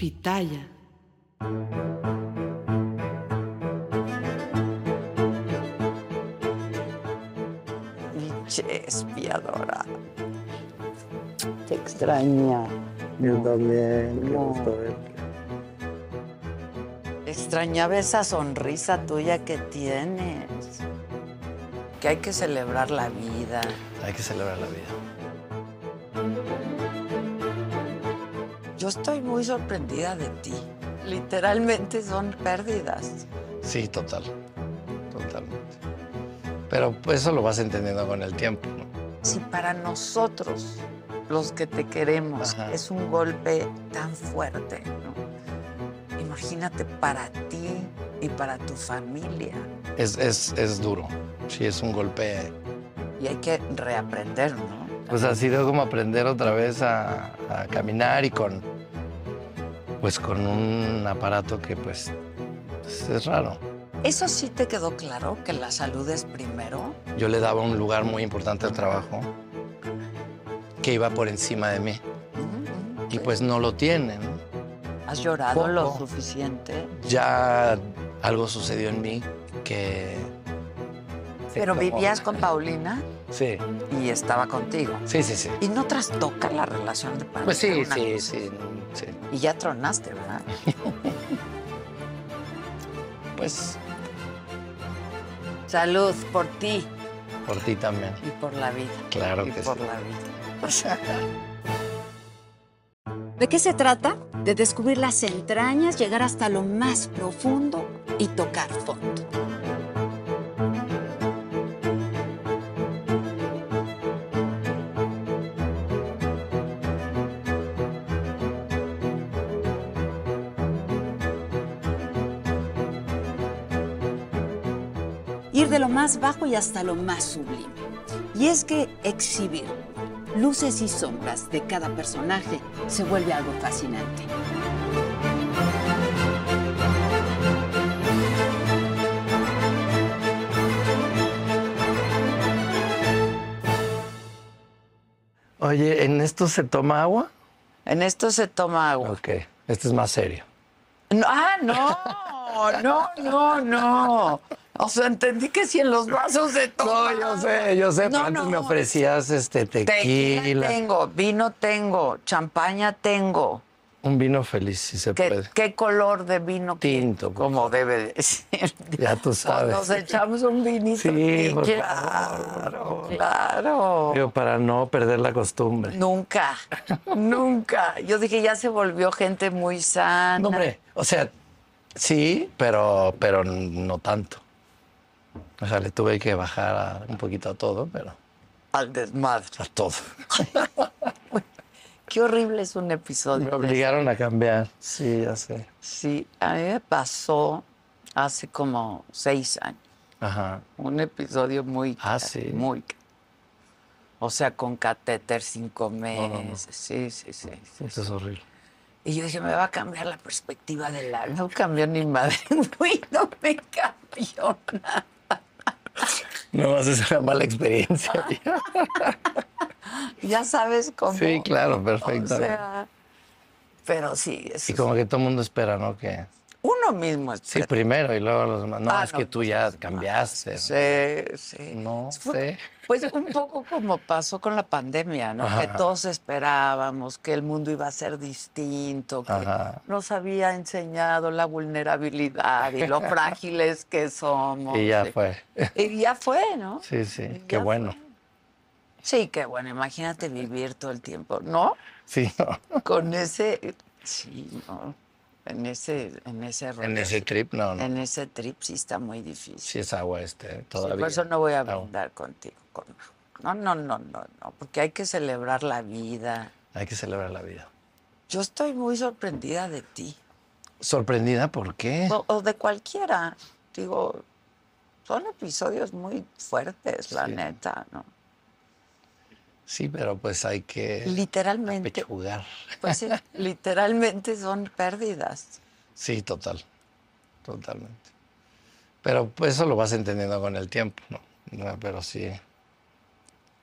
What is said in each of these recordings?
Pitaya. Che, espiadora. Te extraña. Yo también, No. Extrañaba esa sonrisa tuya que tienes. Que hay que celebrar la vida. Hay que celebrar la vida. Yo estoy muy sorprendida de ti. Literalmente son pérdidas. Sí, total. Totalmente. Pero eso lo vas entendiendo con el tiempo, ¿no? Si para nosotros, los que te queremos, Ajá. es un golpe tan fuerte, ¿no? Imagínate para ti y para tu familia. Es, es, es duro. Sí, es un golpe. Y hay que reaprender, ¿no? Pues ha sido como aprender otra vez a, a caminar y con. Pues con un aparato que pues, pues, es raro. ¿Eso sí te quedó claro, que la salud es primero? Yo le daba un lugar muy importante al trabajo que iba por encima de mí. Y pues no lo tiene, ¿no? ¿Has llorado lo suficiente? Ya algo sucedió en mí que. Pero como- vivías con Paulina Sí, y estaba contigo. sí, sí, sí. ¿Y no trastoca la relación de pareja? Pues sí, una sí, sí, sí. Y ya tronaste, ¿verdad? Pues Salud por ti por ti también. y por la vida. Claro y que por sí. la vida. ¿De qué se trata? De descubrir las entrañas, llegar hasta lo más profundo y tocar fondo. Ir de lo más bajo y hasta lo más sublime. Y es que exhibir luces y sombras de cada personaje se vuelve algo fascinante. Oye, ¿en esto se toma agua? En esto se toma agua. Ok, esto es más serio. No, ah, no, no, no, no. O sea, entendí que si en los vasos se toma. No, yo sé, yo sé, No, pero antes no. me ofrecías este Tequila tequila, tengo, vino tengo, champaña tengo. un vino feliz, si se ¿Qué, puede. qué color de vino? Tinto, Como debe de ser. Ya tú sabes. Nos echamos un vinito. Sí, por claro, claro. Digo, para no perder la costumbre. Nunca, nunca. Yo dije, ya se volvió gente muy sana. No, hombre, o sea, sí, pero, pero no tanto. O sea, le tuve que bajar a- un poquito a todo, pero Al desmadre. a todo. Qué horrible es un episodio. Me obligaron a cambiar. Sí, ya sé. Sí, a mí me pasó hace como seis años. Ajá. Un episodio muy... Ah, sí. Muy... O sea, con catéter cinco meses. no, no. Sí, sí, sí, sí. Eso es horrible. Y yo dije, me va a cambiar la perspectiva del la... No cambió ni madre. Uy, no me cambió nada. No más es una mala experiencia. Ya sabes cómo... sí, claro, perfecto. O sea, pero sí, eso y como que todo el mundo espera, ¿no? Que Uno mismo es Sí, primero y luego los demás. No, Ah, es no, que tú ya cambiaste. Sí, sí. No Fue- sé. Pues un poco como pasó con la pandemia, ¿no? Que todos esperábamos que el mundo iba a ser distinto, que Ajá. nos había enseñado la vulnerabilidad y lo frágiles que somos. Y ya Sí. fue. Y ya fue, ¿no? Sí, sí, qué bueno. fue. Sí, qué bueno. Imagínate vivir todo el tiempo, ¿no? Sí, no. Con ese, sí, ¿no? En ese, en ese En ese trip, no, no. En ese trip sí está muy difícil. Sí es agua este, Sí, todavía. por eso no voy a Agua. brindar contigo. con- No, no, no, no, no, porque hay que celebrar la vida. Hay que celebrar la vida. Yo estoy muy sorprendida de ti, ¿Sorprendida por qué? o, o de cualquiera. Digo, son episodios muy fuertes, la Sí. neta, ¿no? Sí, pero pues hay que Literalmente, pechugar. pues sí, literalmente son pérdidas. Sí, total. Totalmente. Pero pues eso lo vas entendiendo con el tiempo, ¿no? No, pero sí.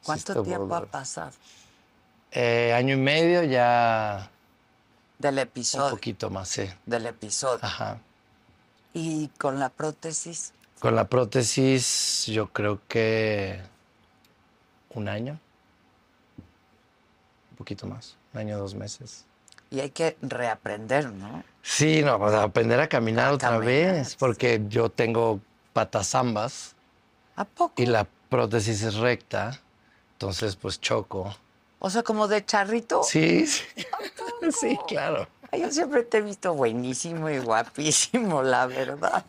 ¿Cuánto tiempo ha pasado Eh, año y medio ya del un episodio? poquito más, sí. Del episodio. Ajá. Y con la prótesis, Con la prótesis yo creo que un año. Poquito más. Un año, dos meses. y hay que reaprender, ¿no? Sí, no, pues aprender a caminar A otra caminar, vez, porque yo tengo patas ambas ¿A poco? y la prótesis es recta, entonces pues choco. O sea, como de charrito. Sí, sí, sí, claro. Yo siempre te he visto buenísimo y guapísimo, la verdad.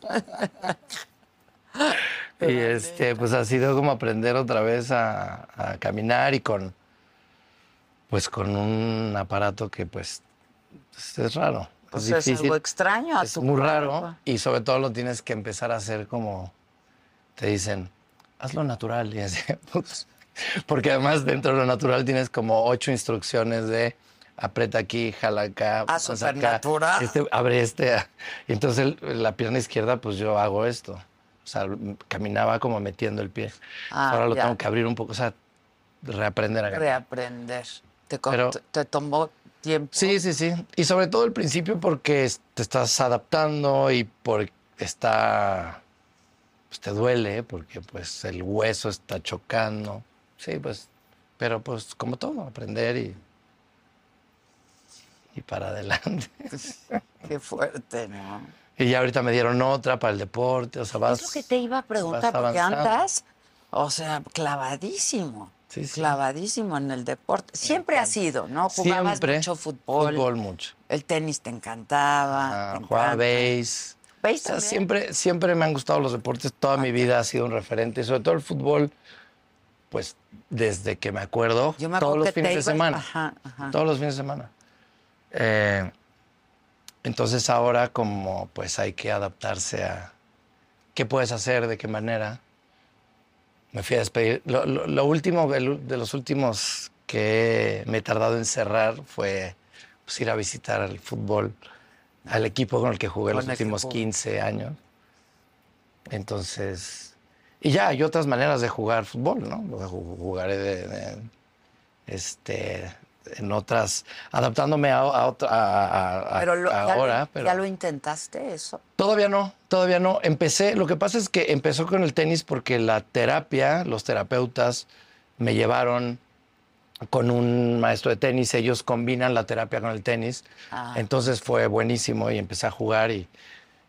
Y este, pues ha sido como aprender otra vez a, a caminar y con, pues con un aparato que pues, pues, es raro. O es algo extraño a es tu muy cuerpo. raro y sobre todo lo tienes que empezar a hacer como te dicen, hazlo natural. Y así, pues, porque además dentro de lo natural tienes como ocho instrucciones de aprieta aquí, jala acá, Ah, pasa acá, supernatural. este, abre este. Y entonces el- la pierna izquierda, pues yo hago esto. O sea, caminaba como metiendo el pie. Ah, Ahora lo ya. tengo que abrir un poco, o sea, reaprender a. Reaprender. Te, co- Pero- te- te tomó tiempo. Sí, sí, sí. Y sobre todo al principio porque te estás adaptando y porque está, pues te duele, porque pues el hueso está chocando. Sí, pues, pero pues como todo, aprender y, y para adelante. Qué fuerte, ¿no? Y ya ahorita me dieron otra para el deporte, o sea, vas... es lo que te iba a preguntar, porque andas, o sea, clavadísimo. Sí, sí. Clavadísimo en el deporte. Siempre ha sido, ¿no? Jugabas Siempre. mucho fútbol. Fútbol mucho. El tenis te encantaba. Ah, te jugaba encanta. base. ¿Base O sea, también? siempre, siempre me han gustado los deportes, toda mi vida ha sido un referente, sobre todo el fútbol, pues desde que me acuerdo, Yo me todos acuerdo los que te fines de semana. Ajá, ajá. Todos los fines de semana. Eh, entonces ahora como pues hay que adaptarse a qué puedes hacer, de qué manera. Me fui a despedir. Lo, lo- lo último, de los últimos que me he tardado en cerrar fue pues, ir a visitar al fútbol, al equipo con el que jugué Con los últimos jugó. 15 años. Entonces, y ya hay otras maneras de jugar fútbol, ¿no? Ju- Jugaré de, de- este, en otras, adaptándome a, a otra, a- a- Pero lo- ya, ahora, lo, pero ya lo intentaste eso. todavía no, todavía no. Empecé, lo que pasa es que empezó con el tenis porque la terapia, los terapeutas me llevaron con un maestro de tenis, ellos combinan la terapia con el tenis. Ah. Entonces fue buenísimo y empecé a jugar y,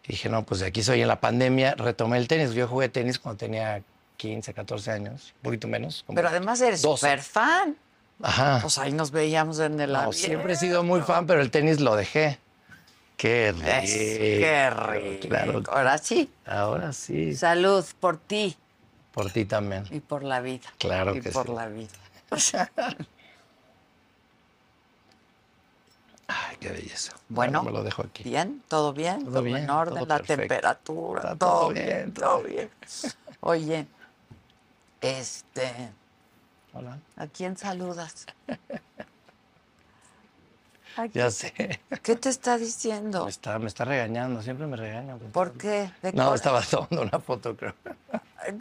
y dije, no, pues de aquí soy en la pandemia, retomé el tenis. Yo jugué tenis cuando tenía 15, 14 años, un poquito menos. Pero además eres 12. súper fan. Ajá. Pues ahí nos veíamos en el No, avión. siempre he sido muy fan, pero el tenis lo dejé. Qué rico. Es- qué rico. Claro, Ahora sí. ahora sí. Salud por ti Por ti también. y por la vida. Claro y que por sí. la vida. Ay, qué belleza. Bueno, me lo dejo aquí. Bien, todo bien, Todo todo, bien, en orden, todo la perfecto. temperatura, todo, todo bien, todo bien. Oye, este, Hola. ¿a quién saludas? ¿A Ya sé. ¿Qué te está diciendo? Me está, me está regañando, siempre me regaña. ¿Por qué? ¿De No, estaba tomando una foto, creo.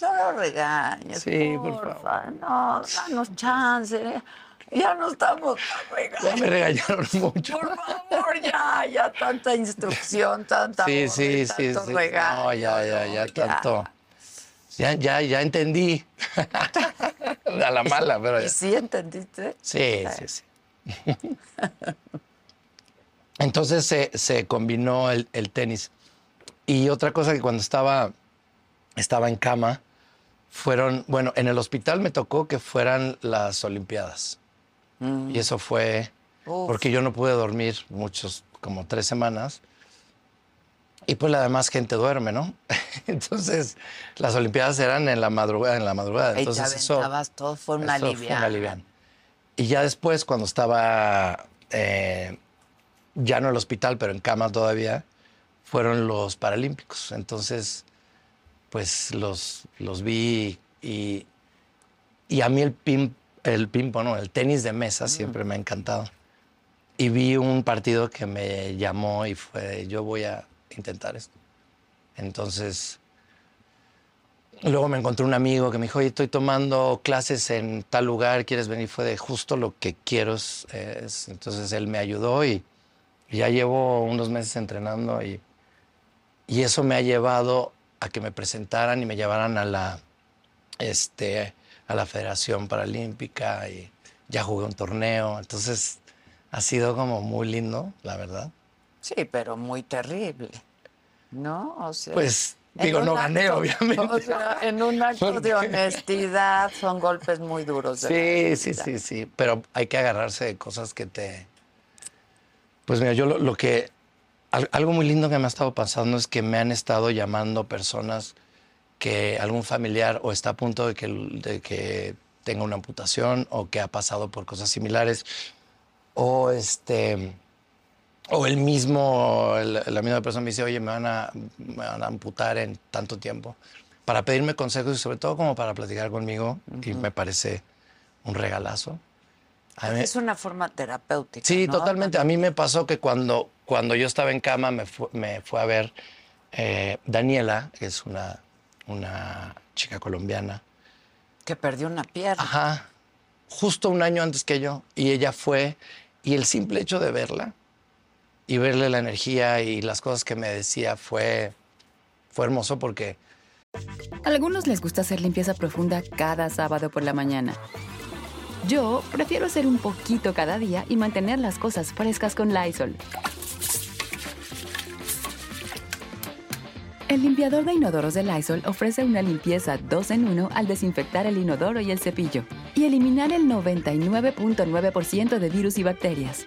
No lo regañes, Sí, por favor. No, danos chance. Ya no estamos para Ya me regañaron mucho. Por favor, ya, ya tanta instrucción, tanta Sí, orden, sí, sí, regaño, No, ya, ya, ya, no, tanto. Ya, ya, ya entendí. A la mala, pero ¿Y ya. sí entendiste? Sí, sí, sí. Entonces se, se combinó el, el tenis. Y otra cosa que cuando estaba, estaba en cama, fueron, bueno, en el hospital me tocó que fueran las Olimpiadas. Y eso fue Uf. porque yo no pude dormir muchos, como tres semanas. Y pues la demás gente duerme, ¿no? Entonces, las Olimpiadas eran en la madrugada, en la madrugada. Y Entonces, eso, todo, fue una alivián. Y ya después, cuando estaba eh, ya no en el hospital, pero en cama todavía, fueron los Paralímpicos. Entonces, pues los, los vi y, y a mí el ping, el ping pong, no, el tenis de mesa siempre me ha encantado. Y vi un partido que me llamó y fue, yo voy a intentar esto. Entonces, luego me encontré un amigo que me dijo, oye, estoy tomando clases en tal lugar, ¿quieres venir? Fue de justo lo que quiero. es- es- Entonces él me ayudó y ya llevo unos meses entrenando y, y eso me ha llevado a que me presentaran y me llevaran a la, este, a la Federación Paralímpica y ya jugué un torneo. Entonces ha sido como muy lindo, la verdad. Sí, pero muy terrible. ¿No? O sea, Pues digo, no gané, acto- obviamente. O sea, en un acto de honestidad son golpes muy duros. de Sí, sí, sí, sí, pero hay que agarrarse de cosas que te... Pues mira, yo lo, lo que... al- algo muy lindo que me ha estado pasando es que me han estado llamando personas que algún familiar o está a punto de que, de que tenga una amputación o que ha pasado por cosas similares o este o el mismo el- la misma persona me dice oye me van a me van a amputar en tanto tiempo para pedirme consejos y sobre todo como para platicar conmigo y me parece un regalazo A mí- Es una forma terapéutica. Sí, ¿no? totalmente. A mí me pasó que cuando, cuando yo estaba en cama me, fu- me fue a ver eh, Daniela, que es una, una chica colombiana. Que perdió una pierna. Ajá. Justo un año antes que yo. Y ella fue, y el simple hecho de verla y verle la energía y las cosas que me decía fue, fue hermoso porque A algunos les gusta hacer limpieza profunda cada sábado por la mañana. Yo prefiero hacer un poquito cada día y mantener las cosas frescas con Lysol. El limpiador de inodoros de Lysol ofrece una limpieza 2 en 1 al desinfectar el inodoro y el cepillo y eliminar el 99.9% de virus y bacterias.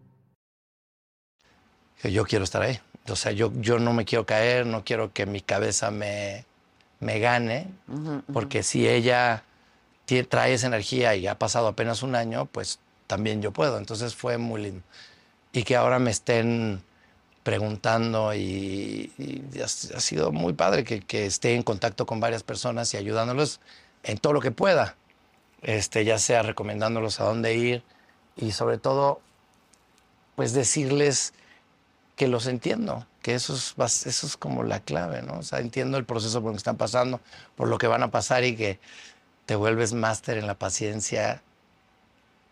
Que yo quiero estar ahí. O sea, yo, yo no me quiero caer, no quiero que mi cabeza me, me gane, porque si ella trae esa energía y ha pasado apenas un año, pues también yo puedo. Entonces fue muy lindo. Y que ahora me estén preguntando y, y ha, ha sido muy padre que, que esté en contacto con varias personas y ayudándolos en todo lo que pueda, este, ya sea recomendándolos a dónde ir y sobre todo, pues decirles que los entiendo, que eso es, eso es como la clave, ¿no? O sea, entiendo el proceso por el que están pasando, por lo que van a pasar y que te vuelves máster en la paciencia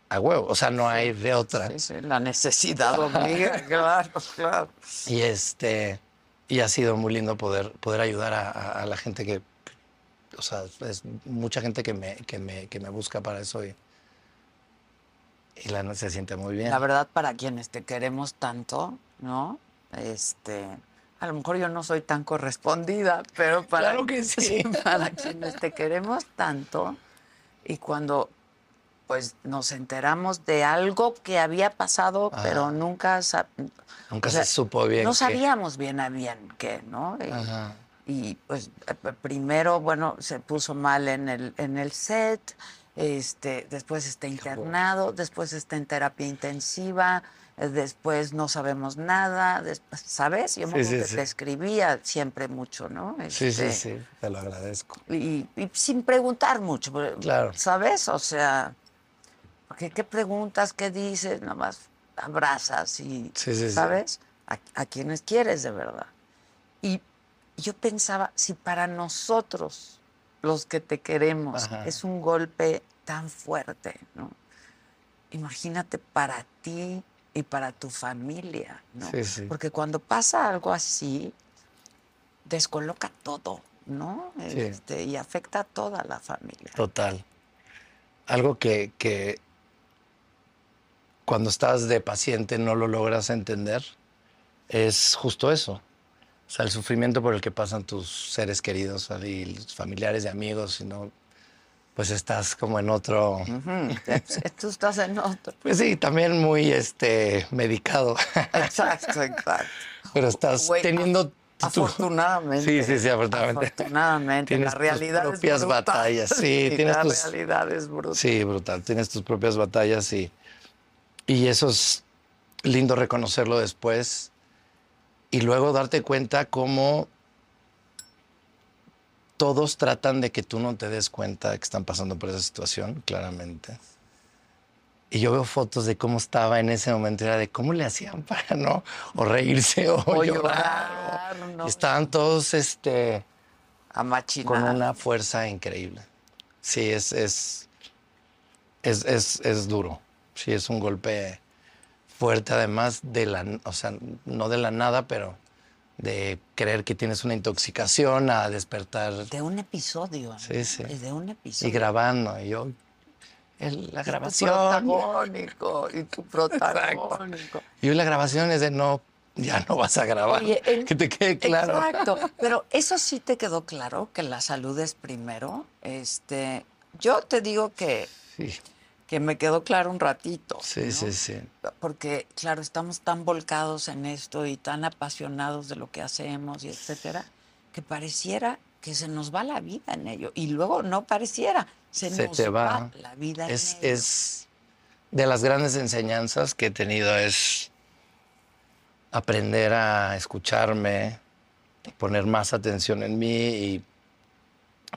a huevo. O sea, no hay de otra. Sí, sí, la necesidad obliga, claro, claro. Y este y ha sido muy lindo poder, poder ayudar a, a- a la gente que, o sea, es mucha gente que me, que me, que me busca para eso y, y la noche se siente muy bien. La verdad, para quienes te queremos tanto, ¿no? Este, a lo mejor yo no soy tan correspondida, pero para, Claro que sí. para quienes te queremos tanto y cuando pues nos enteramos de algo que había pasado, Ajá. pero nunca Nunca o sea, se supo bien. no sabíamos bien a bien qué, ¿no? Y, Ajá. y pues eh, primero, bueno, se puso mal en el, en el set, este, después está internado, después está en terapia intensiva, después no sabemos nada, después, ¿sabes? Yo me Sí, sí, te escribía siempre mucho, ¿no? Sí, sí, Este, sí, te lo agradezco. y, y sin preguntar mucho, Claro. ¿sabes? O sea, porque qué preguntas, qué dices, nomás abrazas y. ¿sabes? A, a quienes quieres de verdad. Y yo pensaba, si para nosotros, los que te queremos, Ajá. es un golpe tan fuerte, ¿no? Imagínate para ti y para tu familia, ¿no? Sí, sí. Porque cuando pasa algo así, descoloca todo, ¿no? Sí. Este, y afecta a toda la familia. Total. Algo que, que cuando estás de paciente no lo logras entender es justo eso. O sea, el sufrimiento por el que pasan tus seres queridos y familiares y amigos, y no, pues estás como en otro. Ujú, Tú estás en otro. Pues sí, también muy este medicado. Exacto, exacto. Pero estás teniendo tu- Afortunadamente. Sí, sí, sí, afortunadamente. Afortunadamente. Tienes la tus realidad es propias brutal. batallas, sí, tienes la tus- realidad es brutal. Sí, brutal. Tienes tus propias batallas y, y eso es lindo reconocerlo después y luego darte cuenta cómo todos tratan de que tú no te des cuenta de que están pasando por esa situación, claramente. Y yo veo fotos de cómo estaba en ese momento, era de cómo le hacían para no, o reírse o, O llorar. llorar, no. Y estaban todos este, con una fuerza increíble. Sí, es, es, es, es, es duro. Sí, es un golpe fuerte, además de la, o sea, no de la nada, pero de creer que tienes una intoxicación a despertar De un episodio. ¿no? Sí, sí. Es de un y episodio. grabando. Y yo, el- la Y tu grabación. protagónico. Y tu protagónico. Y hoy la grabación es de no, ya no vas a grabar. Oye, que te quede claro. Exacto. Pero eso sí te quedó claro, que la salud es primero. Este, yo te digo que, Sí, que me quedó claro un ratito. sí, ¿no? sí, sí. Porque, claro, estamos tan volcados en esto y tan apasionados de lo que hacemos y etcétera, que pareciera que se nos va la vida en ello. Y luego no pareciera, se, Se nos te va. va. la vida Es, en ello. es de las grandes enseñanzas que he tenido es aprender a escucharme, poner más atención en mí y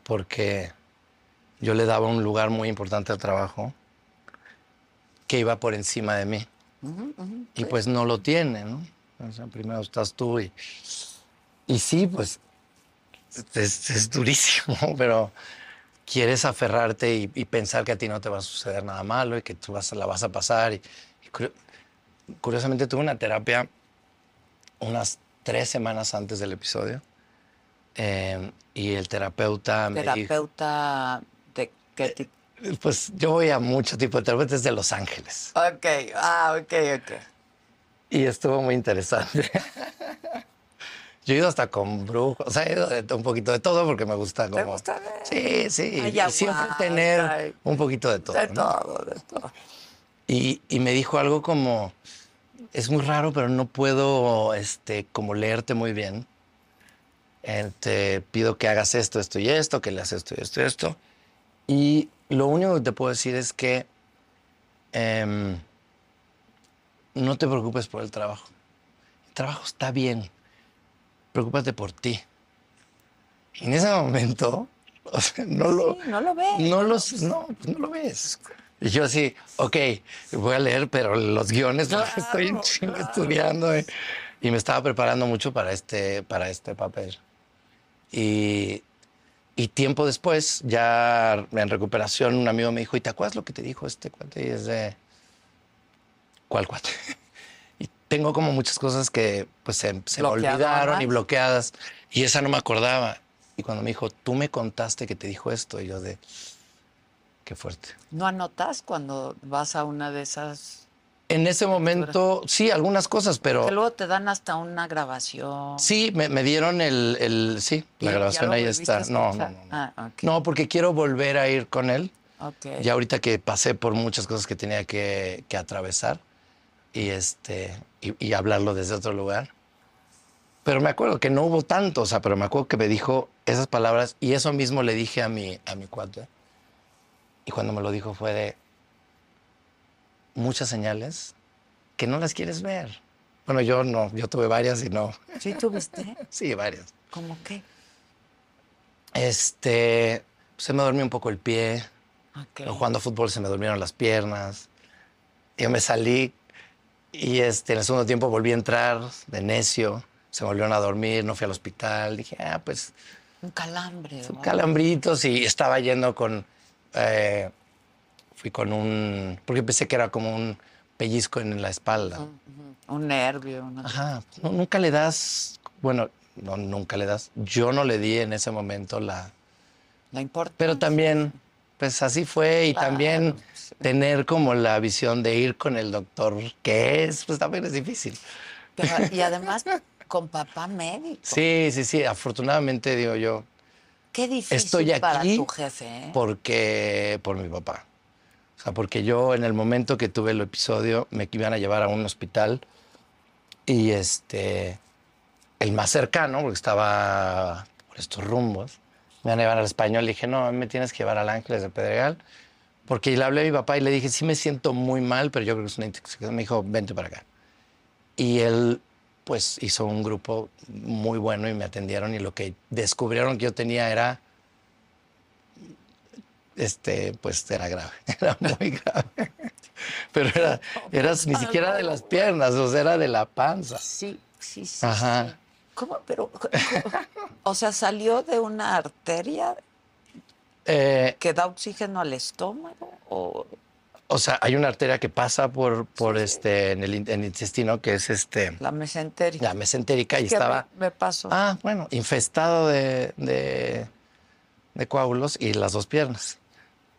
porque yo le daba un lugar muy importante al trabajo que iba por encima de mí Ujú, ujú. y pues no lo tiene, ¿no? O sea, primero estás tú y, y sí, pues es, es durísimo, pero quieres aferrarte y, y pensar que a ti no te va a suceder nada malo y que tú vas, la vas a pasar. Y, y curio- curiosamente tuve una terapia unas tres semanas antes del episodio eh, y el terapeuta me dijo, Terapeuta de qué tipo. Pues yo voy a mucho tipo de terapeutas de Los Ángeles Ok, ah, ok, ok. y estuvo muy interesante. Yo he ido hasta con brujos, o sea, he ido de un poquito de todo porque me gusta como... ¿Te gusta ver? Sí, sí, y Ayahuasca siempre tener y- un poquito de todo. De ¿no? todo, de todo. Y, y me dijo algo como, es muy raro, pero no puedo este, como leerte muy bien. Eh, te pido que hagas esto, esto y esto, que le haces esto y esto y esto. Y lo único que te puedo decir es que em, no te preocupes por el trabajo. El trabajo está bien. Preocúpate por ti. Y en ese momento, o sea, no lo... No lo ves. No, los, no, pues no lo ves. Y yo así, ok, voy a leer, pero los guiones los estoy estudiando. eh. Y me estaba preparando mucho para este, para este papel. Y, y tiempo después, ya en recuperación, un amigo me dijo, ¿y te acuerdas lo que te dijo este cuate? Y es de, ¿cuál cuate? Y tengo como muchas cosas que pues se, se me olvidaron y bloqueadas. Y esa no me acordaba. Y cuando me dijo, tú me contaste que te dijo esto, y yo de, qué fuerte. ¿No anotas cuando vas a una de esas? En ese momento, sí, algunas cosas, pero Que luego te dan hasta una grabación. sí, me, me dieron el, el- sí, ¿Y la grabación ahí está. No, no, no. No, Ah. No, porque quiero volver a ir con él. Ok. Ya ahorita que pasé por muchas cosas que tenía que, que atravesar y, este, y, y hablarlo desde otro lugar. Pero me acuerdo que no hubo tanto, o sea, pero me acuerdo que me dijo esas palabras y eso mismo le dije a mi, a mi cuate. Y cuando me lo dijo fue de muchas señales que no las quieres ver. Bueno, yo no, yo tuve varias y no. ¿Sí tuviste? Sí, varias. ¿Cómo qué? Este, se me durmió un poco el pie. Ok. Jugando fútbol se me durmieron las piernas. Yo me salí y este, en el segundo tiempo volví a entrar de necio. Se me volvieron a dormir, no fui al hospital. Dije, ah, pues Un calambre. son ¿no? calambritos y estaba yendo con... eh, fui con un... Porque pensé que era como un pellizco en la espalda. Un nervio. una- Ajá. No, nunca le das... Bueno, no, nunca le das. Yo no le di en ese momento la... La importancia. Pero también, pues así fue y también tener como la visión de ir con el doctor, que es, pues también es difícil. Pero- y además con papá médico. Sí, sí, sí, afortunadamente digo yo, Qué difícil estoy para aquí tu jefe, ¿eh? porque, por mi papá. Sea, porque yo en el momento que tuve el episodio me iban a llevar a un hospital y este, el más cercano, porque estaba por estos rumbos, me iban a llevar al español. Le dije, no, me tienes que llevar al Ángeles de Pedregal. Porque le hablé a mi papá y le dije, sí me siento muy mal, pero yo creo que es una intoxicación. Me dijo, vente para acá. Y él, pues, hizo un grupo muy bueno y me atendieron. Y lo que descubrieron que yo tenía era, este, pues, era grave. Era muy grave. Pero era, era ni siquiera de las piernas, o sea, era de la panza. Sí, sí, sí. Ajá. sí. ¿Cómo? Pero, o sea, salió de una arteria Eh, que da oxígeno al estómago o o sea, hay una arteria que pasa por, por este, en el, in- en el intestino, que es este, la mesentérica. la mesentérica, y estaba... me, me pasó. Ah, bueno, infestado de, de, de coágulos y las dos piernas.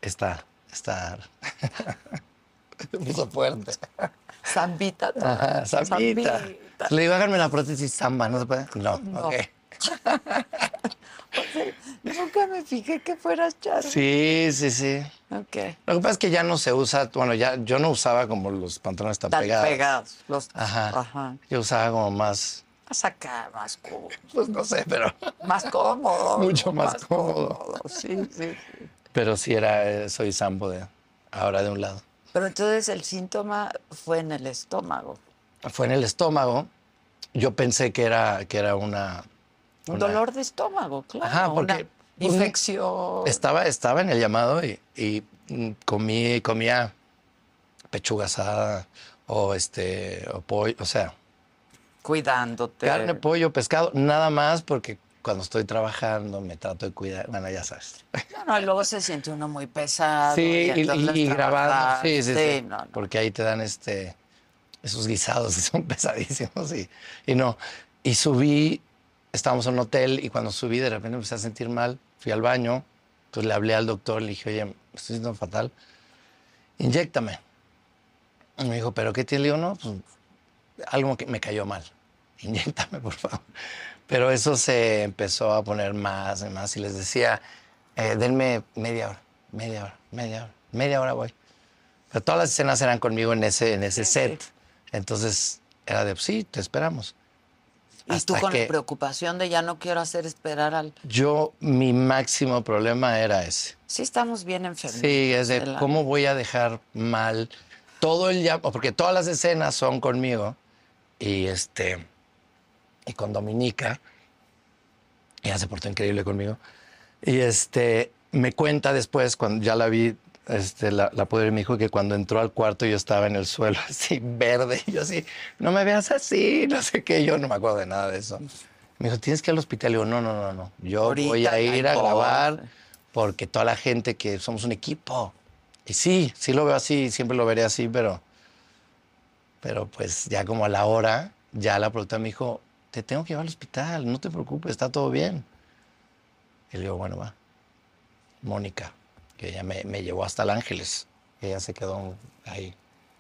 Está, está. Se puso fuerte. Zambita. Ajá, Zambita. Le digo, háganme la prótesis samba, ¿no se puede? No, No. ok. Nunca me fijé que fueras Charlie. Sí, sí, sí. Ok. Lo que pasa es que ya no se usa, bueno, ya yo no usaba como los pantalones tan, Tan pegados. pegados. Los, Ajá. Ajá. Yo usaba como más, Más acá, más cómodo. pues no sé, pero, Más cómodo. Mucho más cómodo. Sí, sí, sí. Pero sí era, eh, soy sambo de, ahora de un lado. Pero entonces el síntoma fue en el estómago. Fue en el estómago. Yo pensé que era, que era una, Un dolor de estómago, claro. Ajá, porque una un- infección. Estaba, estaba en el llamado y, y, comí, comía pechuga asada o este o pollo, o sea, Cuidándote. carne, pollo, pescado, nada más porque cuando estoy trabajando me trato de cuidar, bueno, ya sabes. No, no, y luego se siente uno muy pesado. Sí, y, entonces y grabando, trabajar. sí, sí, sí, no, no. porque ahí te dan este esos guisados que son pesadísimos y, y no. Y subí, estábamos en un hotel y cuando subí de repente empecé a sentir mal, fui al baño, entonces le hablé al doctor, le dije, oye, me estoy sintiendo fatal, inyéctame. Y me dijo, ¿pero qué tiene? Le digo, no, pues algo que me cayó mal, inyéctame, por favor. Pero eso se empezó a poner más y más y les decía, eh, denme media hora, media hora, media hora, media hora voy. Pero todas las escenas eran conmigo en ese, en ese set. Entonces era de, sí, te esperamos. Y tú Hasta con que la preocupación de ya no quiero hacer esperar al... Yo, mi máximo problema era ese. Sí estamos bien enfermos. Sí, es de cómo voy a dejar mal todo el ya, porque todas las escenas son conmigo y este y con Dominica. Ella se portó increíble conmigo. Y este me cuenta después cuando ya la vi este, la, la pude ver, me dijo que cuando entró al cuarto yo estaba en el suelo así verde y yo así, no me veas así, no sé qué, yo no me acuerdo de nada de eso. Me dijo, tienes que ir al hospital. Y digo, no, no, no, no, yo Ahorita voy a no ir a grabar porque toda la gente que somos un equipo. Y sí, sí lo veo así, siempre lo veré así, pero, pero pues ya como a la hora, ya la productora me dijo, te tengo que llevar al hospital, no te preocupes, está todo bien. Y le digo, bueno, va. Mónica, que ella me, me llevó hasta el Ángeles. Ella se quedó ahí.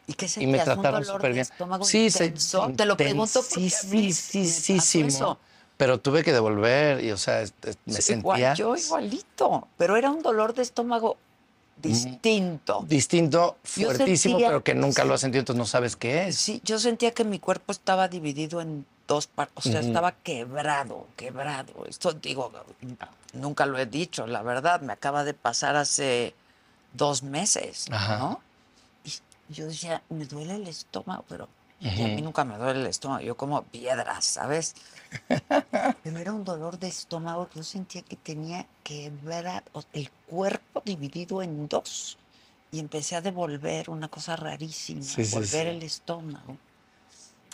¿Y qué Y me sentías? ¿Un trataron súper bien. Sí, se- intenso? Te lo pregunto porque me intensísimo. pasó eso. Pero tuve que devolver y, o sea, me Sí, igual, sentía yo igualito, pero era un dolor de estómago distinto. distinto, fuertísimo, sentía- pero que nunca sí. lo has sentido, entonces no sabes qué es. Sí, yo sentía que mi cuerpo estaba dividido en dos partes, o sea, estaba quebrado, quebrado. Esto digo, nunca lo he dicho, la verdad, me acaba de pasar hace dos meses, Ajá. ¿no? Y yo decía, me duele el estómago, pero y a mí nunca me duele el estómago, yo como piedras, ¿sabes? Pero era un dolor de estómago que yo sentía que tenía quebrar o- el cuerpo dividido en dos. Y empecé a devolver una cosa rarísima, Sí, sí, volver sí. el estómago.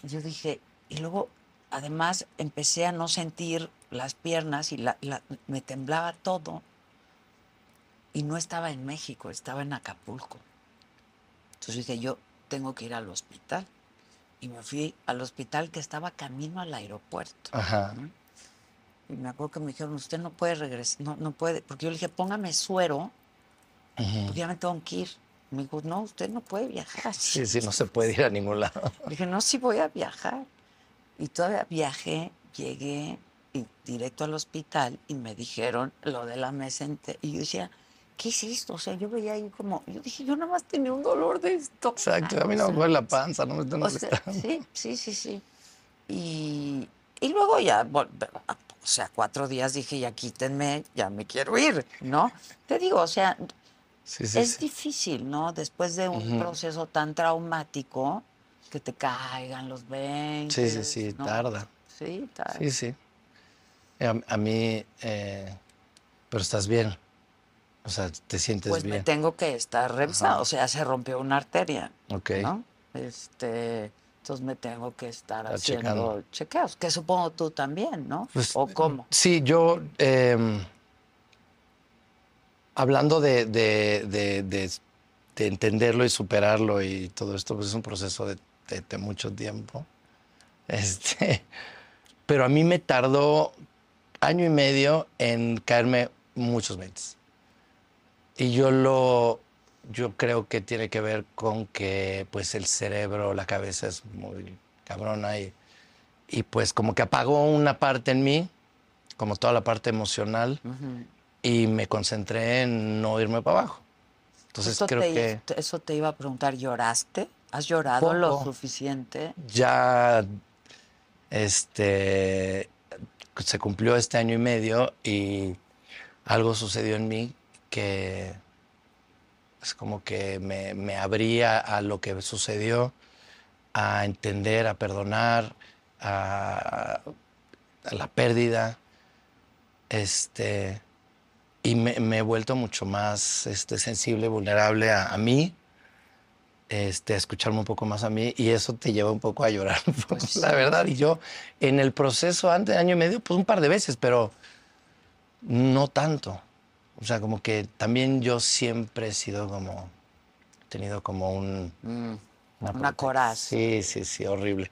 Yo dije, y luego además empecé a no sentir las piernas y la- la- me temblaba todo. Y no estaba en México, estaba en Acapulco. Entonces dije, yo tengo que ir al hospital. Y me fui al hospital que estaba camino al aeropuerto. Ajá. Y me acuerdo que me dijeron, usted no puede regresar, no, no puede, porque yo le dije, póngame suero, porque ya me tengo que ir. Me dijo, no, usted no puede viajar. Sí, sí, no se puede ir a ningún lado. Le dije, no, sí voy a viajar. Y todavía viajé, llegué y directo al hospital y me dijeron lo de la mesente. Y yo decía, ¿qué es esto? O sea, yo veía ahí como, yo dije, yo nada más tenía un dolor de estómago. Exacto, a mí no me duele la panza, no me sea, molestando. sí, sí, sí, sí. Y, y luego ya, o sea, cuatro días dije, ya quítenme, ya me quiero ir, ¿no? Te digo, o sea, Sí, sí, es sí. difícil, ¿no? Después de un proceso tan traumático, que te caigan los 20. Sí, sí, sí, ¿no? tarda. Sí, tarda. Sí, sí. A, a mí, eh, pero estás bien. O sea, te sientes Pues me bien. tengo que estar revisando, Ajá. o sea, se rompió una arteria, Ok. ¿no? Este, entonces me tengo que estar Está haciendo checando. chequeos, que supongo tú también, ¿no? Pues, ¿O cómo? Sí, yo, eh, hablando de, de- de- de- de entenderlo y superarlo y todo esto, pues es un proceso de, de mucho tiempo. Este, pero a mí me tardó año y medio en caerme muchos mentes. Y yo lo, yo creo que tiene que ver con que pues el cerebro, la cabeza es muy cabrona y, y pues como que apagó una parte en mí, como toda la parte emocional, y me concentré en no irme para abajo. Entonces Esto creo te- que Eso te iba a preguntar, ¿lloraste? ¿Has llorado lo suficiente? ya este se cumplió este año y medio y algo sucedió en mí que es como que me, me abría a lo que sucedió, a entender, a perdonar, a, a la pérdida. Este, y me, me he vuelto mucho más este, sensible, vulnerable a, a mí, este, escucharme un poco más a mí, y eso te lleva un poco a llorar, la verdad. Y yo, en el proceso, antes de año y medio, pues un par de veces, pero no tanto. O sea, como que también yo siempre he sido como, he tenido como un... Una prote- coraza. Sí, sí, sí, horrible.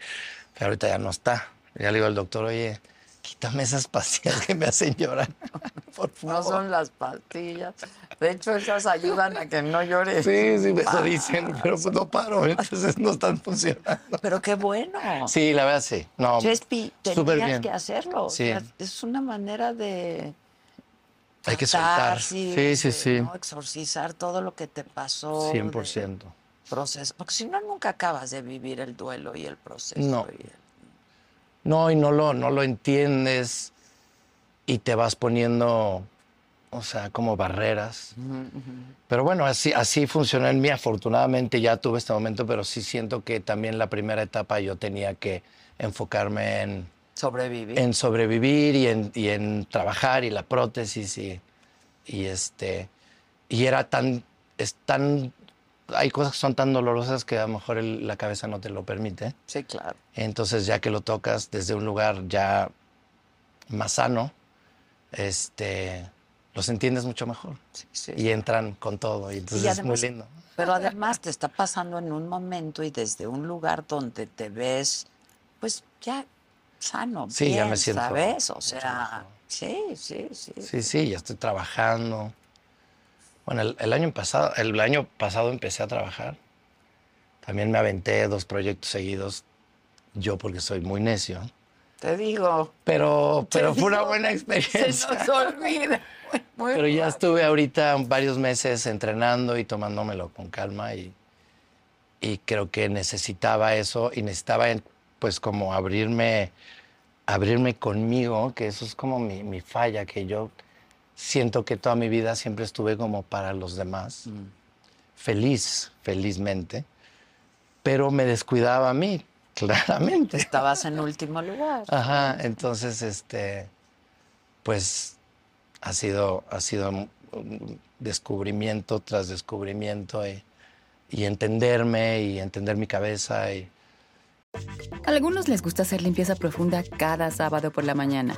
Pero ahorita ya no está. Ya le digo al doctor, oye, quítame esas pastillas que me hacen llorar, por No son las pastillas. De hecho, esas ayudan a que no llores. Sí, sí, eso dicen, pero pues no paro, entonces no están funcionando. Pero qué bueno. Sí, la verdad sí. No, Chespi, tenías bien. que hacerlo. o Sí. sea, es una manera de. Hay que soltar. Sí, sí, sí. ¿no? Exorcizar todo lo que te pasó. de 100%. Proceso. Porque si no, nunca acabas de vivir el duelo y el proceso. No. y el- No, y no lo, no lo entiendes y te vas poniendo, o sea, como barreras. Pero bueno, así, así funcionó en mí. Afortunadamente ya tuve este momento, pero sí siento que también la primera etapa yo tenía que enfocarme en, Sobrevivir. en sobrevivir y en, y en trabajar y la prótesis y, y este y era tan es tan hay cosas que son tan dolorosas que a lo mejor el- la cabeza no te lo permite Sí, claro. entonces ya que lo tocas desde un lugar ya más sano este los entiendes mucho mejor Sí, sí. y entran con todo y entonces Y es muy lindo Pero además te está pasando en un momento y desde un lugar donde te ves, pues ya sano, Sí, ya bien, me siento ¿sabes? O sea, sí, sí, sí. Sí, sí, ya estoy trabajando. Bueno, el, el año pasado, el año pasado empecé a trabajar. También me aventé dos proyectos seguidos, yo porque soy muy necio. Te digo. Pero, pero fue una digo, buena Se experiencia. nos olvida. Muy Pero ya estuve ahorita varios meses entrenando y tomándomelo con calma y, y creo que necesitaba eso y necesitaba pues como abrirme abrirme conmigo, que eso es como mi, mi falla, que yo siento que toda mi vida siempre estuve como para los demás, feliz, felizmente, pero me descuidaba a mí, claramente. Estabas en último lugar. Ajá, entonces, este, pues ha sido, ha sido un descubrimiento tras descubrimiento y, y entenderme y entender mi cabeza y A algunos les gusta hacer limpieza profunda cada sábado por la mañana.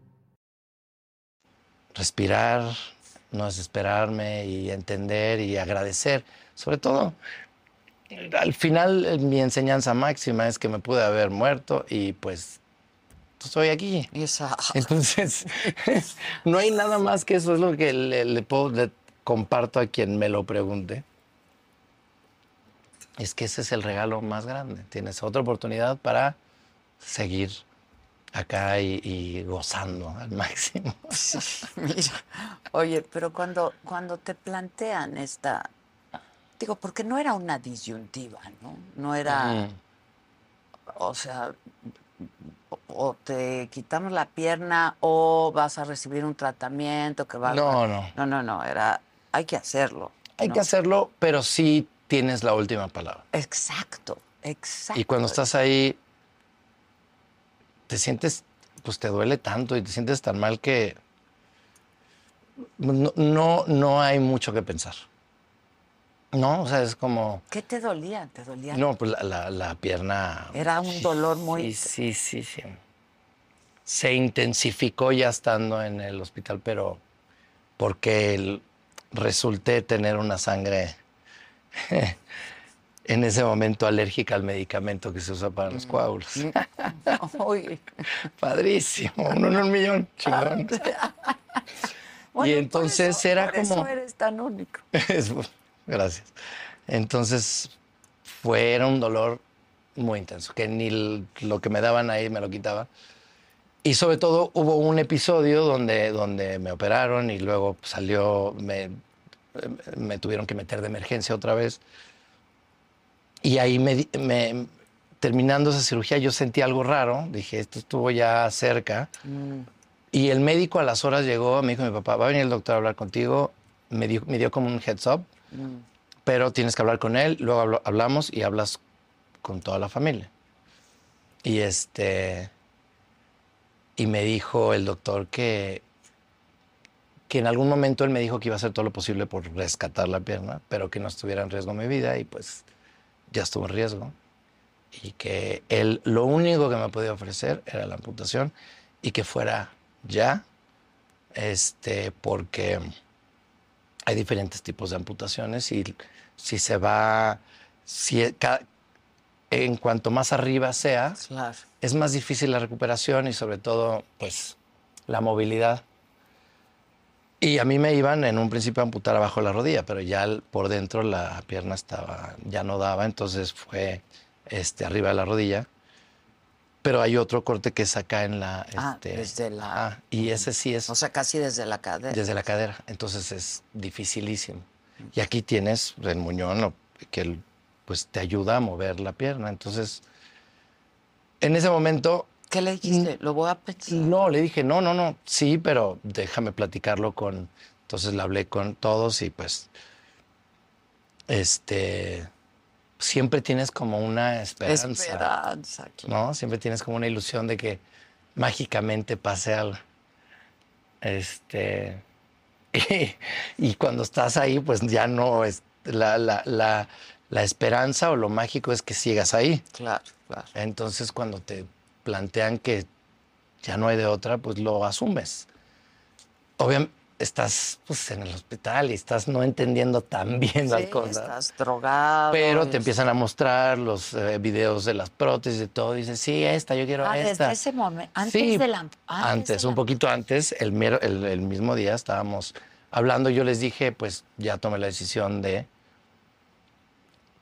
Respirar, no desesperarme y entender y agradecer. Sobre todo, al final eh, mi enseñanza máxima es que me pude haber muerto y pues estoy aquí. Entonces, no hay nada más que eso, es lo que le, le puedo, le comparto a quien me lo pregunte. Es que ese es el regalo más grande. Tienes otra oportunidad para seguir acá y, y gozando al máximo. Mira, oye, pero cuando, cuando te plantean esta, digo, porque no era una disyuntiva, ¿no? No era, o sea, o- te quitamos la pierna o vas a recibir un tratamiento que va a... No, no. No, no, no, era, hay que hacerlo. Hay ¿no? que hacerlo, pero sí tienes la última palabra. Exacto, exacto. Y cuando estás ahí, te sientes, pues te duele tanto y te sientes tan mal que no, no, no hay mucho que pensar. No, o sea, es como, ¿Qué te dolía? ¿Te dolía? no, pues la, la- la pierna. Era un dolor muy... Sí, sí, sí, sí. Se intensificó ya estando en el hospital, pero porque el- resulté tener una sangre en ese momento alérgica al medicamento que se usa para Mm. los coágulos. Uy. Padrísimo, uno en un millón, chingón. Bueno, por entonces eso- era por como- Eso eres tan único. Gracias. Entonces, fue, era un dolor muy intenso, que ni lo que me daban ahí me lo quitaba. Y sobre todo hubo un episodio donde, donde me operaron y luego salió, me, me tuvieron que meter de emergencia otra vez. Y ahí me, me- terminando esa cirugía yo sentí algo raro, dije, esto estuvo ya cerca. Y el médico a las horas llegó, me dijo mi papá, va a venir el doctor a hablar contigo. Me dio, me dio como un heads up, pero tienes que hablar con él. Luego hablo- hablamos y hablas con toda la familia. Y este. Y me dijo el doctor que, que en algún momento él me dijo que iba a hacer todo lo posible por rescatar la pierna, pero que no estuviera en riesgo mi vida y pues ya estuvo en riesgo. Y que él lo único que me podía ofrecer era la amputación y que fuera ya, este, porque hay diferentes tipos de amputaciones y si se va, si e- en cuanto más arriba sea, Claro. es más difícil la recuperación y sobre todo, pues, la movilidad. Y a mí me iban en un principio a amputar abajo la rodilla, pero ya por dentro la pierna estaba, ya no daba, entonces fue este, arriba de la rodilla. Pero hay otro corte que es acá en la... Ah, este, desde la- ah, y ese sí es O sea, casi desde la cadera. desde la cadera, entonces es dificilísimo. Y aquí tienes el muñón que pues te ayuda a mover la pierna. Entonces, en ese momento, ¿Qué le dijiste? Lo voy a pensar. no, le dije, no, no, no, sí, pero déjame platicarlo con... Entonces le hablé con todos y pues, este, siempre tienes como una esperanza. Esperanza. claro. ¿no? Siempre tienes como una ilusión de que mágicamente pase algo. Este, Y, y cuando estás ahí, pues ya no es la, la, la, la esperanza o lo mágico es que sigas ahí. Claro, claro. Entonces, cuando te plantean que ya no hay de otra, pues lo asumes. Obviamente, estás pues, en el hospital y estás no entendiendo tan bien las cosas. Estás drogado. Pero te empiezan a mostrar los eh, videos de las prótesis y todo. Dices, sí, esta, yo quiero Ah, esta. desde ese momento. Antes Sí, de la. Antes, Antes, de un poquito antes, el, mero- el, el mismo día estábamos hablando. Yo les dije, pues ya tomé la decisión de.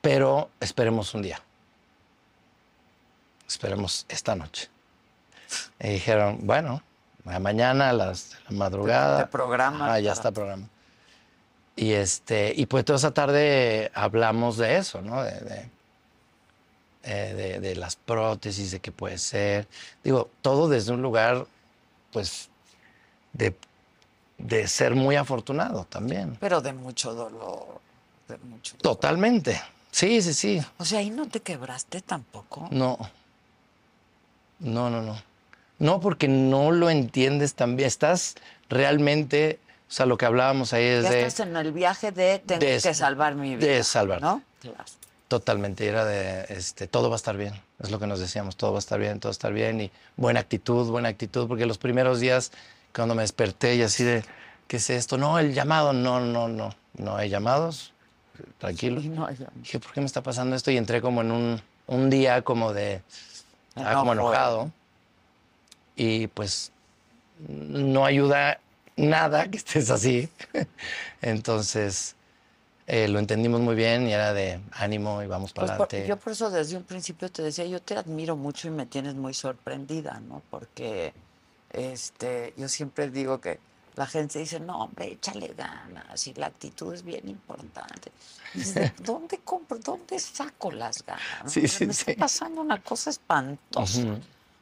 Pero esperemos un día. Esperemos esta noche. Y dijeron, bueno, mañana a las de la madrugada. te programan Ah, ya está programado. Y este, y pues toda esa tarde hablamos de eso, ¿no? De, de, eh, de- de las prótesis, de qué puede ser. Digo, todo desde un lugar, pues, de, de ser muy afortunado también. Pero de mucho dolor. De mucho dolor. Totalmente. Sí, sí, sí. O sea, ahí no te quebraste tampoco. No. No, no, no. No, porque no lo entiendes también. Estás realmente, o sea, lo que hablábamos ahí es Ya de... estás en el viaje de tengo de- que salvar mi vida. de salvar. ¿No? Claro. Totalmente, era de, este, todo va a estar bien, es lo que nos decíamos, todo va a estar bien, todo va a estar bien y buena actitud, buena actitud, porque los primeros días cuando me desperté y así de, ¿qué es esto? No, el llamado, no, no, no, no hay llamados, tranquilo. No, ya- Dije, ¿por qué me está pasando esto? Y entré como en un, un día como de, ah, como Enojo, enojado y pues no ayuda nada que estés así. Entonces eh, lo entendimos muy bien y era de ánimo y vamos para Pues por- adelante. yo por eso desde un principio te decía, yo te admiro mucho y me tienes muy sorprendida, ¿no? Porque este, yo siempre digo que la gente dice, no, hombre, échale ganas y la actitud es bien importante. ¿dónde compro, dónde saco las ganas? Sí, sí, me sí. está pasando una cosa espantosa.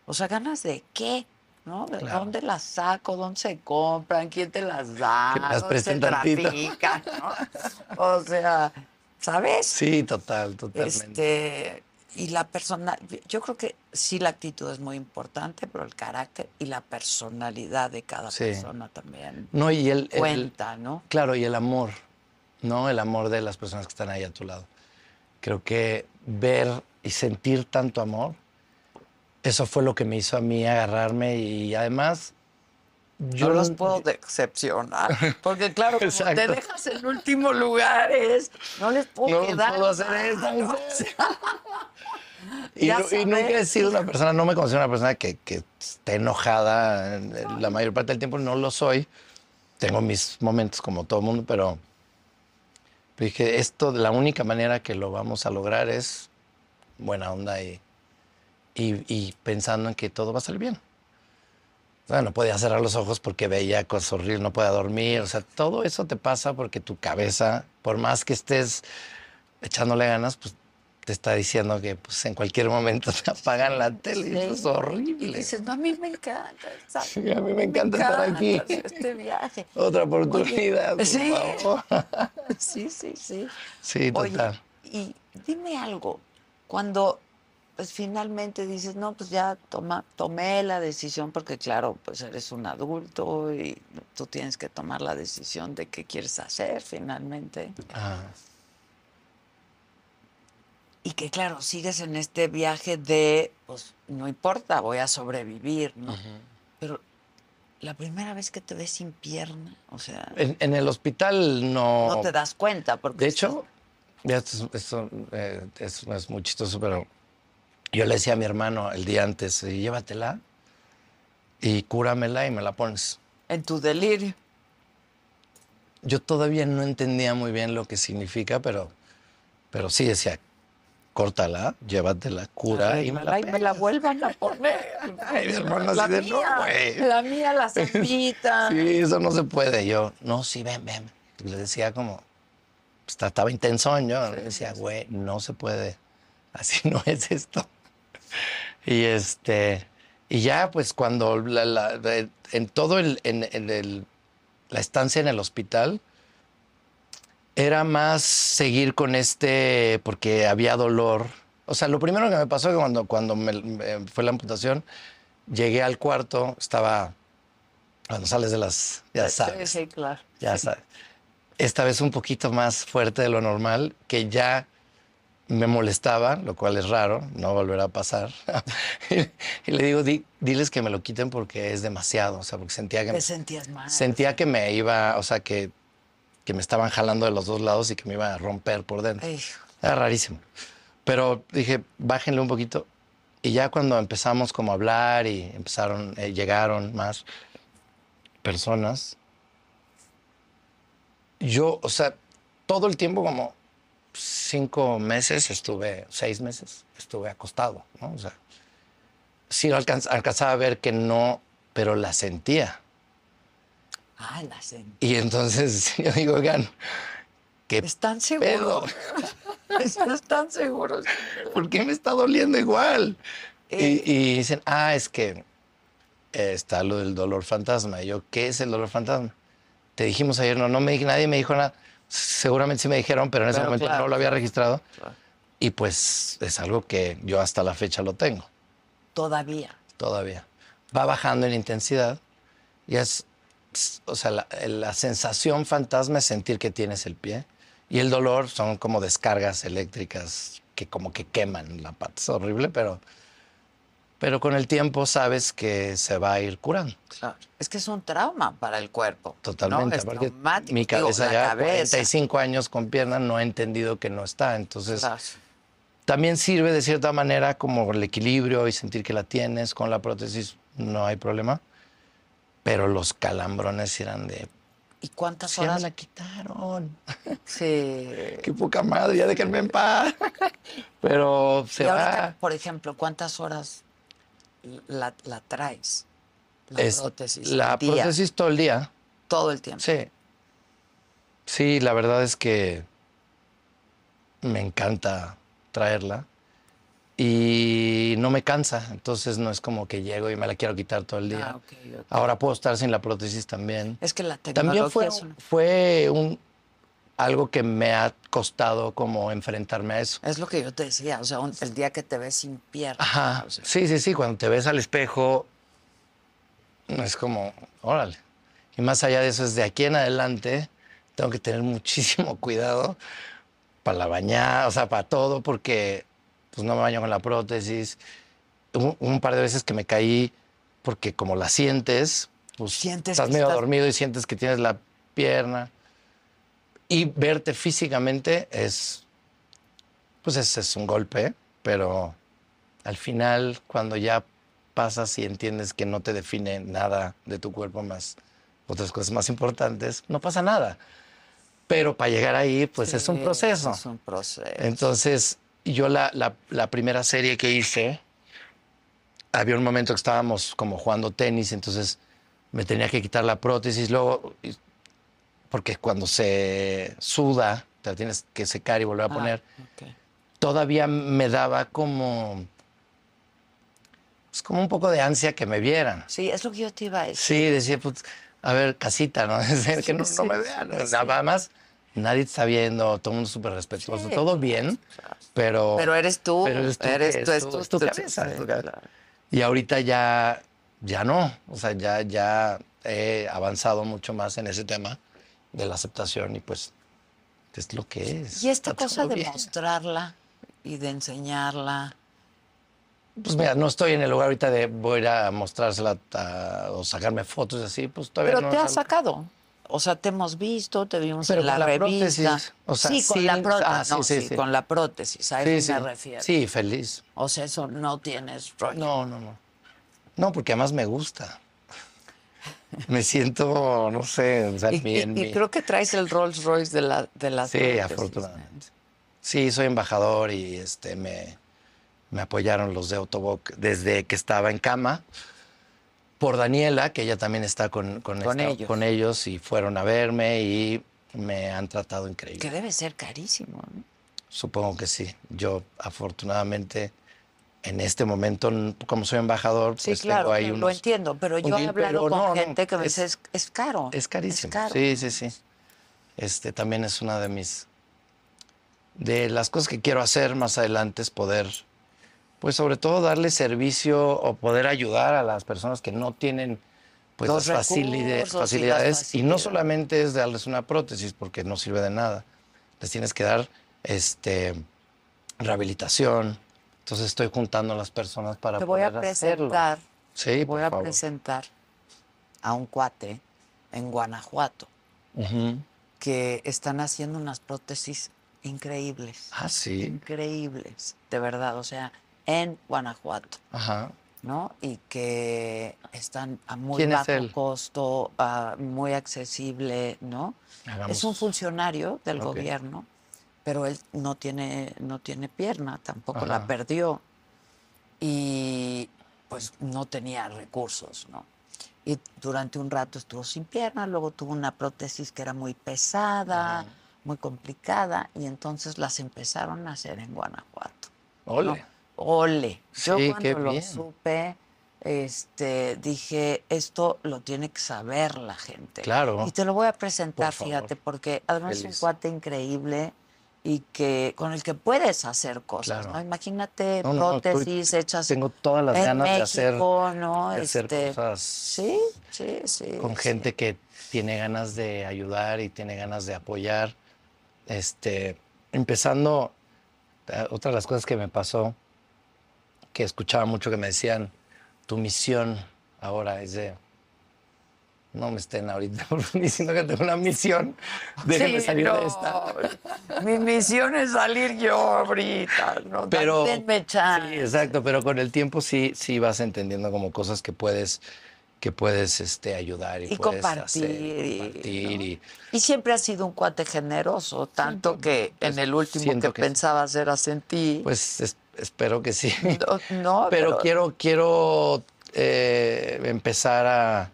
O sea, ¿ganas de qué? ¿No? ¿De Claro. dónde las saco? ¿Dónde se compran? ¿Quién te las da? Que las ¿Dónde se trafican? ¿no? O sea, ¿sabes? Sí, total, totalmente. Este, y la persona, yo creo que sí la actitud es muy importante, pero el carácter y la personalidad de cada Sí. persona también No, y el, el- cuenta, ¿no? claro, y el amor, ¿no? El amor de las personas que están ahí a tu lado. Creo que ver y sentir tanto amor, eso fue lo que me hizo a mí agarrarme y además Yo los puedo decepcionar, porque claro, como te dejas en último lugar, es, no les puedo no quedar puedo hacer esto. ¿no? Y, nu- y nunca he sido una persona, no me considero una persona que, que esté enojada la mayor parte del tiempo, no lo soy. Tengo mis momentos como todo mundo, pero dije, esto, la única manera que lo vamos a lograr es buena onda y, y, y pensando en que todo va a salir bien. O sea, no podía cerrar los ojos porque veía cosas horribles, no podía dormir. O sea, todo eso te pasa porque tu cabeza, por más que estés echándole ganas, pues te está diciendo que pues, en cualquier momento te apagan la tele. Y eso es Sí. horrible. Y dices, no, a mí me encanta. ¿sabes? Sí, a mí me encanta estar aquí. Este viaje. Otra oportunidad, por sí. favor. Sí, sí, sí. Sí, Oye, total. y dime algo, cuando pues finalmente dices, no, pues ya toma, tomé la decisión, porque claro, pues eres un adulto y tú tienes que tomar la decisión de qué quieres hacer finalmente. Ah, Y que claro, sigues en este viaje de, pues no importa, voy a sobrevivir, ¿no? Pero la primera vez que te ves sin pierna, o sea, en, en el hospital no. no te das cuenta, porque De hecho, ya esto, es- esto, eh, es, es muy chistoso, pero yo le decía a mi hermano el día antes, "Eh, llévatela y cúramela y me la pones. en tu delirio. Yo todavía no entendía muy bien lo que significa, pero, pero sí decía, córtala, llévatela, cura y me la Ay, me la pegas". vuelvan a poner. Ay, mi hermano la así de, mía, "No, güey". la mía, la zambita. Sí, eso no se puede. Yo, no, sí, ven, ven. Y le decía como, pues, estaba intenso yo. Le decía, güey, no se puede. Así no es esto. Y este, y ya, pues cuando la- la- de- en todo el, en, en el, la estancia en el hospital, era más seguir con este, porque había dolor. O sea, lo primero que me pasó que cuando, cuando me, me fue la amputación, llegué al cuarto, estaba, cuando sales de las, ya Sí, sabes, sí, claro. ya sabes. Esta vez un poquito más fuerte de lo normal, que ya me molestaba, lo cual es raro, no volverá a pasar. y le digo, "Di- diles que me lo quiten porque es demasiado, o sea, porque sentía que Te sentías mal. sentía que me iba, o sea, que, que me estaban jalando de los dos lados y que me iba a romper por dentro. Hijo. Era rarísimo. Pero dije, bájenle un poquito. Y ya cuando empezamos como a hablar y empezaron, eh, llegaron más personas, yo, o sea, todo el tiempo como cinco meses estuve, seis meses, estuve acostado, ¿no? O sea, sí alcanz- alcanzaba a ver que no, pero la sentía. Ah, la sentí. Y entonces yo digo, oigan, ¿qué ¿Están seguros? ¿Están seguros? ¿Por qué me está doliendo igual? Eh. Y, y dicen, ah, es que está lo del dolor fantasma. Y yo, ¿qué es el dolor fantasma? Te dijimos ayer, no, no me, di- nadie me dijo nada. Seguramente sí me dijeron, pero en ese Pero momento claro, no lo había registrado. claro. Y pues es algo que yo hasta la fecha lo tengo, Todavía. todavía. Va bajando en intensidad y es, o sea, la, la sensación fantasma es sentir que tienes el pie. Y el dolor son como descargas eléctricas que como que queman la pata. Es horrible, pero, pero con el tiempo sabes que se va a ir curando. Claro. Es que es un trauma para el cuerpo. Totalmente. ¿no? Traumático. mi Digo, cabeza la ya, cabeza. 45 años con pierna, no he entendido que no está. Entonces, Claro. también sirve de cierta manera como el equilibrio y sentir que la tienes. Con la prótesis no hay problema. Pero los calambrones eran de... ¿Y cuántas "Sí, ya me horas? la quitaron. Sí. Qué poca madre, ya déjenme en paz. Pero se y ahorita, va. por ejemplo, ¿cuántas horas la, la traes? La Es- prótesis. La día, prótesis todo el día. Todo el tiempo. Sí. Sí, la verdad es que me encanta traerla y no me cansa. Entonces no es como que llego y me la quiero quitar todo el día. Ah. Ahora puedo estar sin la prótesis también. Es que la tecnología También fue, es una- fue un, algo que me ha costado como enfrentarme a eso. Es lo que yo te decía, o sea, un- el día que te ves sin pierna. Ajá. o sea, Sí, sí, sí. Cuando te ves al espejo, es como, órale. Y más allá de eso, es de aquí en adelante, tengo que tener muchísimo cuidado para la bañar, o sea, para todo, porque pues no me baño con la prótesis. Un, un par de veces que me caí, porque como la sientes, pues Sientes estás medio estás- dormido y sientes que tienes la pierna. Y verte físicamente es, pues es, es un golpe, pero al final, cuando ya pasas y entiendes que no te define nada de tu cuerpo más otras cosas más importantes, no pasa nada. Pero para llegar ahí, pues es un proceso. Es un proceso. Entonces, yo la, la- la primera serie que hice, había un momento que estábamos como jugando tenis, entonces me tenía que quitar la prótesis, luego, porque cuando se suda, te la tienes que secar y volver a Ah, poner, todavía me daba como, pues como un poco de ansia que me vieran. Sí, es lo que yo te iba a decir. Sí, decía, pues, a ver, casita, ¿no? Decir, que no, no me vean. Nada más, nadie te está viendo, todo el mundo súper respetuoso, Sí, todo bien, pero... Pero eres tú. Pero eres tú, eres tú, es tu- cabeza, sí, tu cabeza. claro. Y ahorita ya, ya no, o sea, ya, ya he avanzado mucho más en ese tema de la aceptación y pues es lo que es. Y esta Está cosa de bien. mostrarla y de enseñarla. Pues mira, no estoy en el lugar ahorita de voy a mostrársela a- o sacarme fotos así, pues todavía Pero no. te has sacado. O sea, te hemos visto, te vimos Pero en la, revista. prótesis, o sea, sí, con sí, la prótesis. ah, sí, no, sí, sí, sí. con la prótesis. A eso me refiero. Sí, feliz. O sea, eso no tienes rollo. No, no, no. No, porque además me gusta. Me siento, no sé, o sea, Y, mi- y- en y mi- creo que traes el Rolls Royce de la de las Sí, afortunadamente. Sí, soy embajador y este me, me apoyaron los de Autoboc desde que estaba en cama. Por Daniela, que ella también está con, con, Con esta- ellos. con ellos y fueron a verme y me han tratado increíble. Que debe ser carísimo. ¿no? Supongo que sí. Yo, afortunadamente, en este momento, como soy embajador, Sí, pues claro, tengo ahí lo unos- entiendo, pero yo he hablado pero con no, no, gente que me es- dice, es, es caro. Es carísimo. caro. Sí, sí, sí. Este también es una de mis. De las cosas que quiero hacer más adelante es poder, pues sobre todo darle servicio o poder ayudar a las personas que no tienen pues Los las las facilidades y no facilidades. solamente es darles una prótesis porque no sirve de nada. Les tienes que dar este rehabilitación. Entonces estoy juntando a las personas para Te voy a poder hacerlo. presentar, Sí, voy por a favor. presentar a un cuate en Guanajuato Ujú. que están haciendo unas prótesis increíbles. Ah, sí. Increíbles, de verdad, o sea, en Guanajuato. Ajá. ¿no? Y que están a muy ¿Quién es bajo él? costo, a muy accesible, ¿no? Hagamos- Es un funcionario del gobierno, pero él no tiene, no tiene pierna, tampoco la perdió y pues no tenía recursos, ¿no? Y durante un rato estuvo sin pierna, luego tuvo una prótesis que era muy pesada, muy complicada, y entonces las empezaron a hacer en Guanajuato. Ole. ¿no? Ole. Yo Sí, cuando lo bien. supe, este, dije, esto lo tiene que saber la gente. Claro. Y te lo voy a presentar, Por fíjate, porque además es un cuate increíble y que con el que puedes hacer cosas, Claro. ¿no? Imagínate No, no, estoy- prótesis hechas tengo todas las en ganas de hacer- México, ¿no? de hacer Este, cosas Sí, sí, sí. con sí. gente que tiene ganas de ayudar y tiene ganas de apoyar. Este, empezando, eh, otra de las cosas que me pasó, que escuchaba mucho que me decían, tu misión ahora es de, no me estén ahorita diciendo que tengo una misión, déjenme Sí, salir no. de esta. Mi misión es salir yo ahorita, ¿no? Pero, chance. sí, exacto, pero con el tiempo sí, sí vas entendiendo como cosas que puedes, que puedes este, ayudar y, y puedes compartir. hacer, y- compartir ¿no? y- Y siempre has sido un cuate generoso, tanto que en el último que, que pensabas eras en ti. Pues es- espero que sí. no, no, pero, quiero, quiero eh, empezar a.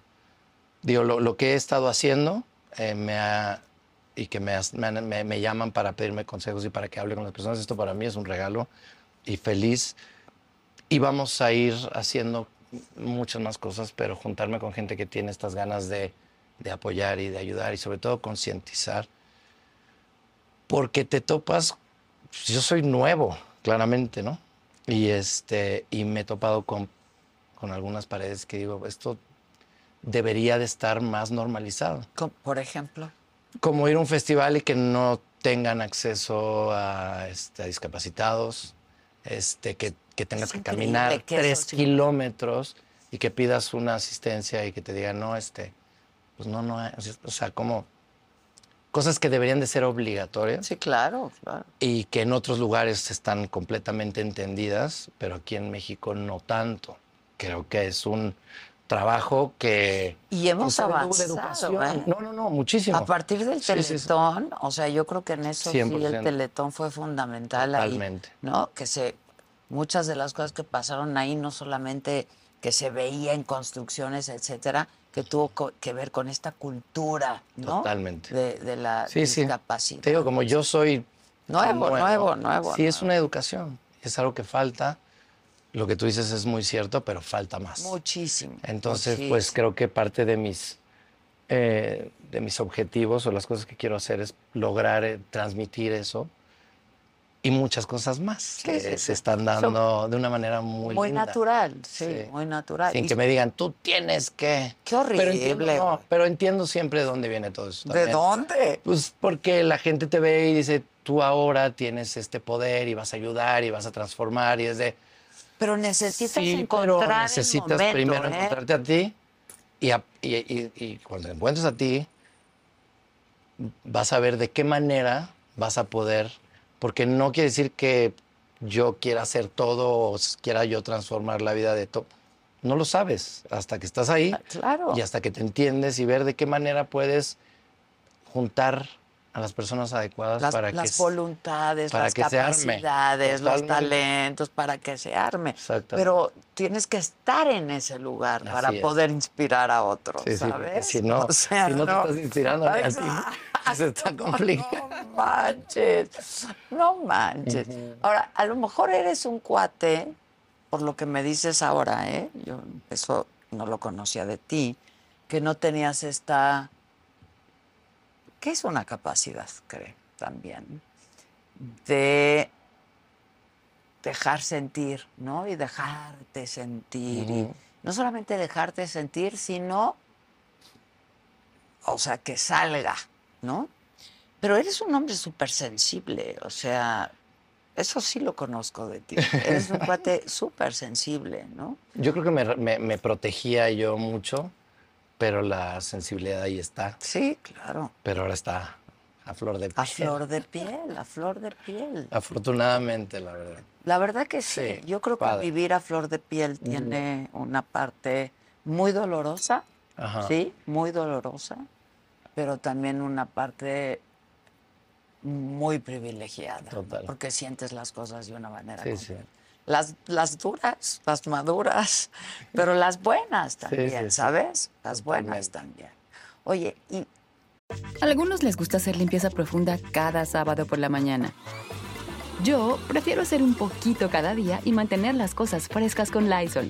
Digo, lo, lo que he estado haciendo eh, me ha- y que me, me me- llaman para pedirme consejos y para que hable con las personas. Esto para mí es un regalo y feliz. Y vamos a ir haciendo muchas más cosas, pero juntarme con gente que tiene estas ganas de, de apoyar y de ayudar y sobre todo concientizar. Porque te topas, yo soy nuevo, claramente, ¿no? Y, este, y me he topado con, con algunas paredes que digo, esto debería de estar más normalizado. Por ejemplo. Como ir a un festival y que no tengan acceso a, este, a discapacitados, este, que, que tengas Es que caminar que eso tres sí. kilómetros y que pidas una asistencia y que te digan, no, este, pues no, no, o sea, como cosas que deberían de ser obligatorias Sí, claro, claro. y que en otros lugares están completamente entendidas, pero aquí en México no tanto. Creo que es un trabajo que... Y hemos pues, avanzado, educación. ¿eh? No, no, no, muchísimo. A partir del Sí, sí, sí. Teletón, o sea, yo creo que en eso sí el 100%. Teletón fue fundamental ahí, Totalmente. ¿no? Que se muchas de las cosas que pasaron ahí no solamente que se veía en construcciones, etcétera, que tuvo co- que ver con esta cultura, ¿no? Totalmente. De, de la Sí, sí. discapacidad. Te digo, como yo soy... Nuevo, nuevo, nuevo, Sí, es nuevo. una educación. Es algo que falta. Lo que tú dices es muy cierto, pero falta más. Muchísimo. Entonces, pues creo que parte de mis, eh, de mis objetivos o las cosas que quiero hacer es lograr eh, transmitir eso y muchas cosas más que sí, se están dando de una manera muy, muy linda. natural, sí, Sí. muy natural. Sin Y que me digan, tú tienes que... Qué horrible. Pero entiendo, no, pero entiendo siempre de dónde viene todo eso. ¿De dónde? Pues porque la gente te ve y dice, tú ahora tienes este poder y vas a ayudar y vas a transformar y es de... Pero necesitas Sí, pero encontrar necesitas el momento, primero ¿eh? encontrarte a ti y, a- y- y- y cuando te encuentres a ti vas a ver de qué manera vas a poder, porque no quiere decir que yo quiera hacer todo o quiera yo transformar la vida de todo. No lo sabes hasta que estás ahí Ah, Claro. y hasta que te entiendes y ver de qué manera puedes juntar a las personas adecuadas las, para las que voluntades, para las que se arme. capacidades, los talentos, para que se arme. Exactamente. Pero tienes que estar en ese lugar para es. poder inspirar a otros, Sí, sí, porque ¿sabes? si no, O sea, si no, te estás inspirando a ti, Exacto. pues está complicado. No manches, no manches. Ahora, a lo mejor eres un cuate, por lo que me dices ahora, ¿eh? Yo eso no lo conocía de ti, que no tenías esta... ¿Qué es una capacidad, creo, también? De dejar sentir, ¿no? Y dejarte sentir. Y no solamente dejarte sentir, sino o sea, que salga, ¿no? Pero eres un hombre súper sensible, o sea, eso sí lo conozco de ti. Eres un cuate súper sensible, ¿no? Yo creo que me, me- me protegía yo mucho, pero la sensibilidad ahí está. Sí, claro. Pero ahora está a flor de piel. A flor de piel, a flor de piel. Afortunadamente, la verdad. La verdad que sí. Sí, Yo creo que vivir a flor de piel tiene una parte muy dolorosa, Ajá. sí, muy dolorosa, pero también una parte muy privilegiada, ¿no? Total. porque sientes las cosas de una manera. Sí, completa. sí. Las, las duras, las maduras, pero las buenas también, sí, sí. ¿sabes? Las buenas también. Oye, y A algunos les gusta hacer limpieza profunda cada sábado por la mañana. Yo prefiero hacer un poquito cada día y mantener las cosas frescas con Lysol.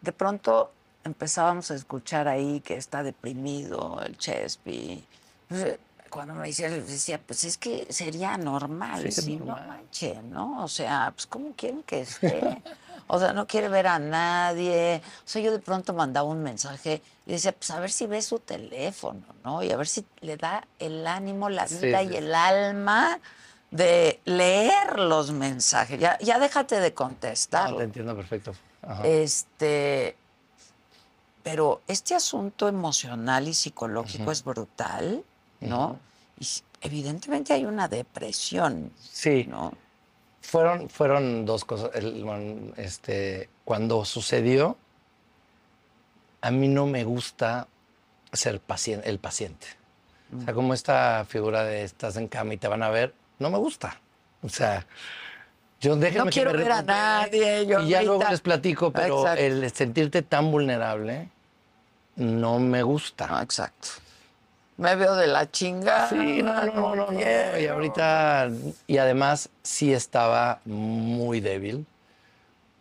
De pronto empezábamos a escuchar ahí que está deprimido el Chespi. Pues, Cuando me decía, decía, pues es que sería normal, Sí, si no normal. manche, ¿no? O sea, pues ¿cómo quieren que esté? O sea, no quiere ver a nadie. O sea, yo de pronto mandaba un mensaje y decía, pues a ver si ve su teléfono, ¿no? Y a ver si le da el ánimo, la vida sí, y el alma de leer los mensajes. Ya, ya déjate de contestar. Ah, te entiendo perfecto. Ajá. Este, pero este asunto emocional y psicológico es brutal, ¿no? Y evidentemente hay una depresión, sí, ¿no? fueron, fueron dos cosas. El- este, cuando sucedió, a mí no me gusta ser paciente, el paciente. O sea, como esta figura de estás en cama y te van a ver, no me gusta. O sea, yo No quiero ver a nadie, yo y ya luego les platico, pero Exacto. el sentirte tan vulnerable no me gusta. No, exacto. Me veo de la chingada. Sí, no, no, no, no. Y ahorita, y además sí estaba muy débil.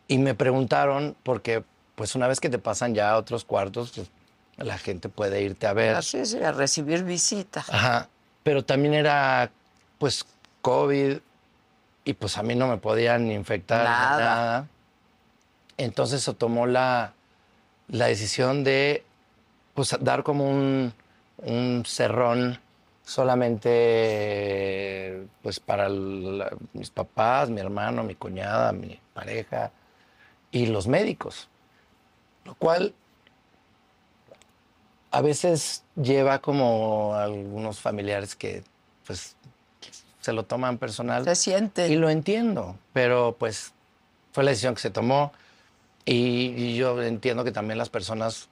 Y me preguntaron, porque pues una vez que te pasan ya a otros cuartos, pues, la gente puede irte a ver. Así es, a recibir visitas. Ajá. Pero también era, pues, COVID y pues a mí no me podían infectar Nada. nada. Entonces se tomó la, la decisión de, pues, dar como un, un cerrón solamente, pues, para mis papás, mi hermano, mi cuñada, mi pareja y los médicos. Lo cual a veces lleva como algunos familiares que pues se lo toman personal Se siente. y lo entiendo, pero pues fue la decisión que se tomó y, y yo entiendo que también las personas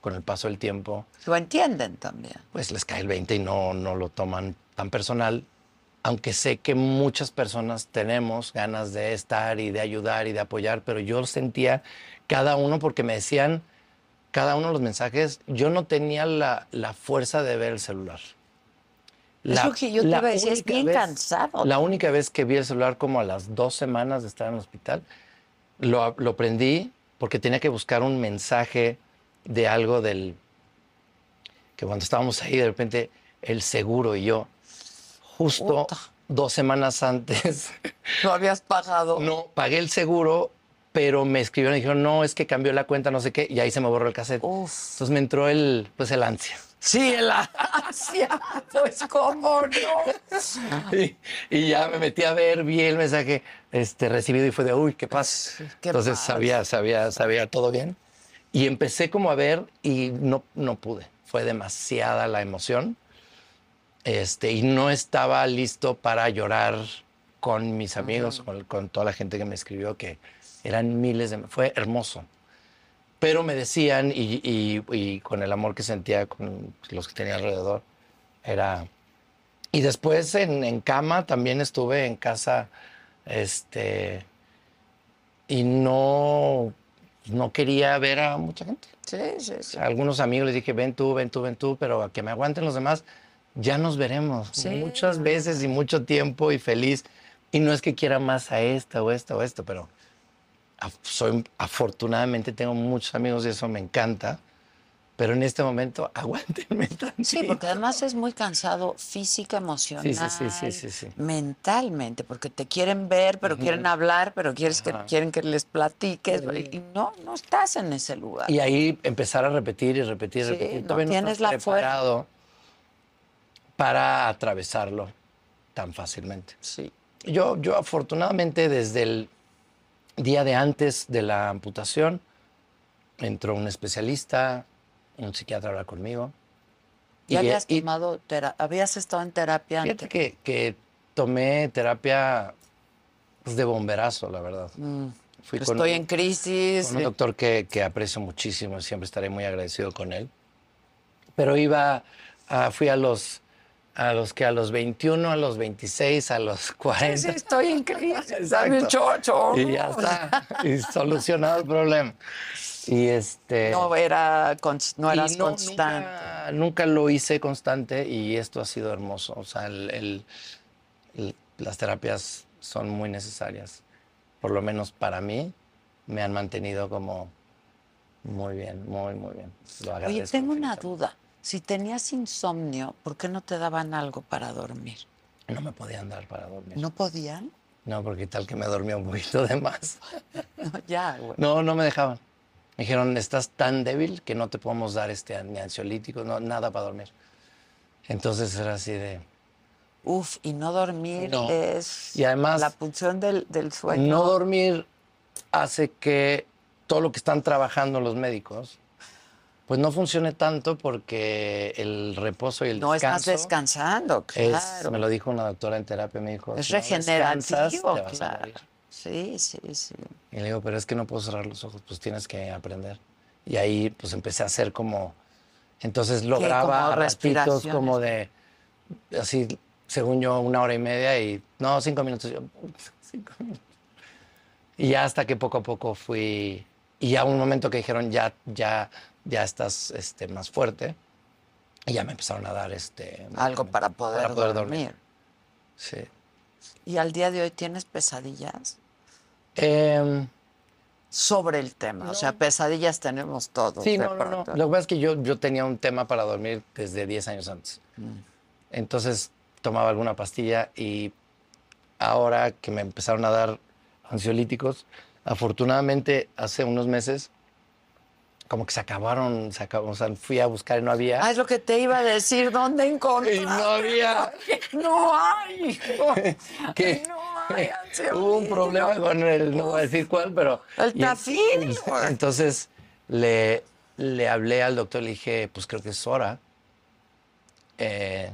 con el paso del tiempo Lo entienden también. pues les cae el 20 y no, no lo toman tan personal, aunque sé que muchas personas tenemos ganas de estar y de ayudar y de apoyar, pero yo sentía cada uno porque me decían cada uno de los mensajes, yo no tenía la, la fuerza de ver el celular. Es lo que yo te la iba a decir, es bien vez- cansado. La única vez que vi el celular como a las dos semanas de estar en el hospital, lo, lo prendí porque tenía que buscar un mensaje de algo del... que cuando estábamos ahí de repente el seguro y yo, justo Puta. dos semanas antes, Lo habías pagado. no pagué el seguro, pero me escribieron y dijeron, no, es que cambió la cuenta, no sé qué, y ahí se me borró el cassette. Uf. Entonces me entró el, pues el ansia. Sí, el ansia. Pues cómo no. Y, y ya me metí a ver, vi el mensaje este, recibido y fue de, uy, ¿qué pasa? qué Entonces pasa. sabía, sabía, sabía todo bien. Y empecé como a ver y no, no pude. Fue demasiada la emoción. Este, y no estaba listo para llorar con mis amigos, con, con toda la gente que me escribió, que eran miles de... Fue hermoso. Pero me decían, y, y- y con el amor que sentía con los que tenía alrededor, era... Y después en, en cama también estuve en casa, este... Y no, no quería ver a mucha gente. Sí, sí, sí. A algunos amigos les dije, ven tú, ven tú, ven tú, pero a que me aguanten los demás, ya nos veremos Sí. muchas veces y mucho tiempo y feliz. Y no es que quiera más a esta o esta o esto, pero soy, afortunadamente tengo muchos amigos y eso me encanta. Pero en este momento, aguántenme tantito. Sí, porque además es muy cansado física, emocional, Sí, sí, sí, sí, sí, sí. mentalmente, porque te quieren ver, pero quieren hablar, pero quieres que, quieren que les platiques, y no, no estás en ese lugar. Y ahí empezar a repetir y repetir y repetir. no Todavía no tienes estás la fuerza. para atravesarlo tan fácilmente. Sí. Yo, yo afortunadamente desde el día de antes de la amputación entró un especialista, un psiquiatra a hablar conmigo. ¿Ya Y- habías y tomado, habías estado en terapia Fíjate antes? que, que tomé terapia pues, de bomberazo, la verdad. Mm, Fui con Estoy en crisis. con un doctor que, que aprecio muchísimo, siempre estaré muy agradecido con él. Pero iba, a- fui a los, a los que a los 21, a los 26, a los 40. Sí, estoy en crisis. Dame un chocho. Y ya está. Y solucionado el problema. Y este. No era, no eras no, constante. Nunca, nunca lo hice constante y esto ha sido hermoso. O sea, el- el- el- las terapias son muy necesarias. Por lo menos para mí, me han mantenido como muy bien, muy, muy bien. Lo Oye, tengo una duda. Si tenías insomnio, ¿por qué no te daban algo para dormir? No me podían dar para dormir. No, ¿No podían? porque tal que me dormía un poquito de más. No, ya, güey. No, no me dejaban. Me dijeron, estás tan débil que no te podemos dar este ni ansiolítico, no, nada para dormir. Entonces era así de, Uf, y no dormir No. es Y además- la punción del, del sueño. no dormir hace que todo lo que están trabajando los médicos, pues no funcione tanto porque el reposo y el No estás descanso descansando, es, claro. me lo dijo una doctora en terapia, me dijo, es "Si no regenerativo, claro. morir". Sí, sí, sí. Y le digo, pero es que no puedo cerrar los ojos, pues tienes que aprender. Y ahí pues empecé a hacer como, entonces lograba ratitos como de, así, según yo, una hora y media y, no, cinco minutos. Yo, cinco minutos. Y ya hasta que poco a poco fui, y ya un momento que dijeron, ya, ya, ya estás este, más fuerte, y ya me empezaron a dar este... Algo para poder, poder dormir. Sí. ¿Y al día de hoy tienes pesadillas? Em, Sobre el tema. O sea, pesadillas tenemos todos. Sí, de no, no, no. Lo que pasa es que yo, yo tenía un tema para dormir desde 10 años antes. Mm. Entonces tomaba alguna pastilla y ahora que me empezaron a dar ansiolíticos, afortunadamente hace unos meses como que se acabaron, se acabó, o sea, fui a buscar y no había. Ah, es lo que te iba a decir. ¿Dónde encontrar? y no había. No hay. que No hay hubo un problema con el, no voy a decir cuál, pero... El y- güey. Entonces le, le hablé al doctor, le dije, pues creo que es hora, eh,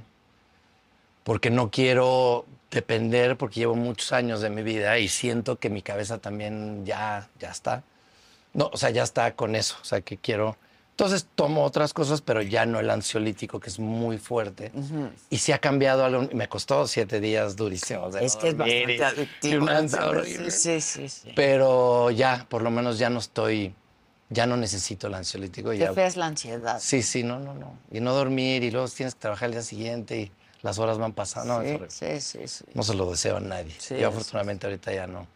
porque no quiero depender, porque llevo muchos años de mi vida y siento que mi cabeza también ya, ya está. No, o sea, ya está con eso, o sea, que quiero... Entonces tomo otras cosas, pero ya no el ansiolítico, que es muy fuerte. Y sí ha cambiado algo. Me costó siete días durísimos. de Es no que es bastante adictivo. Sí, sí, sí. Pero ya, por lo menos ya no estoy, ya no necesito el ansiolítico. Qué Ya, fea es la ansiedad. sí, sí, no, no, no. Y no dormir y luego tienes que trabajar el día siguiente y las horas van pasando. No, es horrible. sí, sí, sí. No se lo deseo a nadie. Sí, Yo afortunadamente ahorita ya no,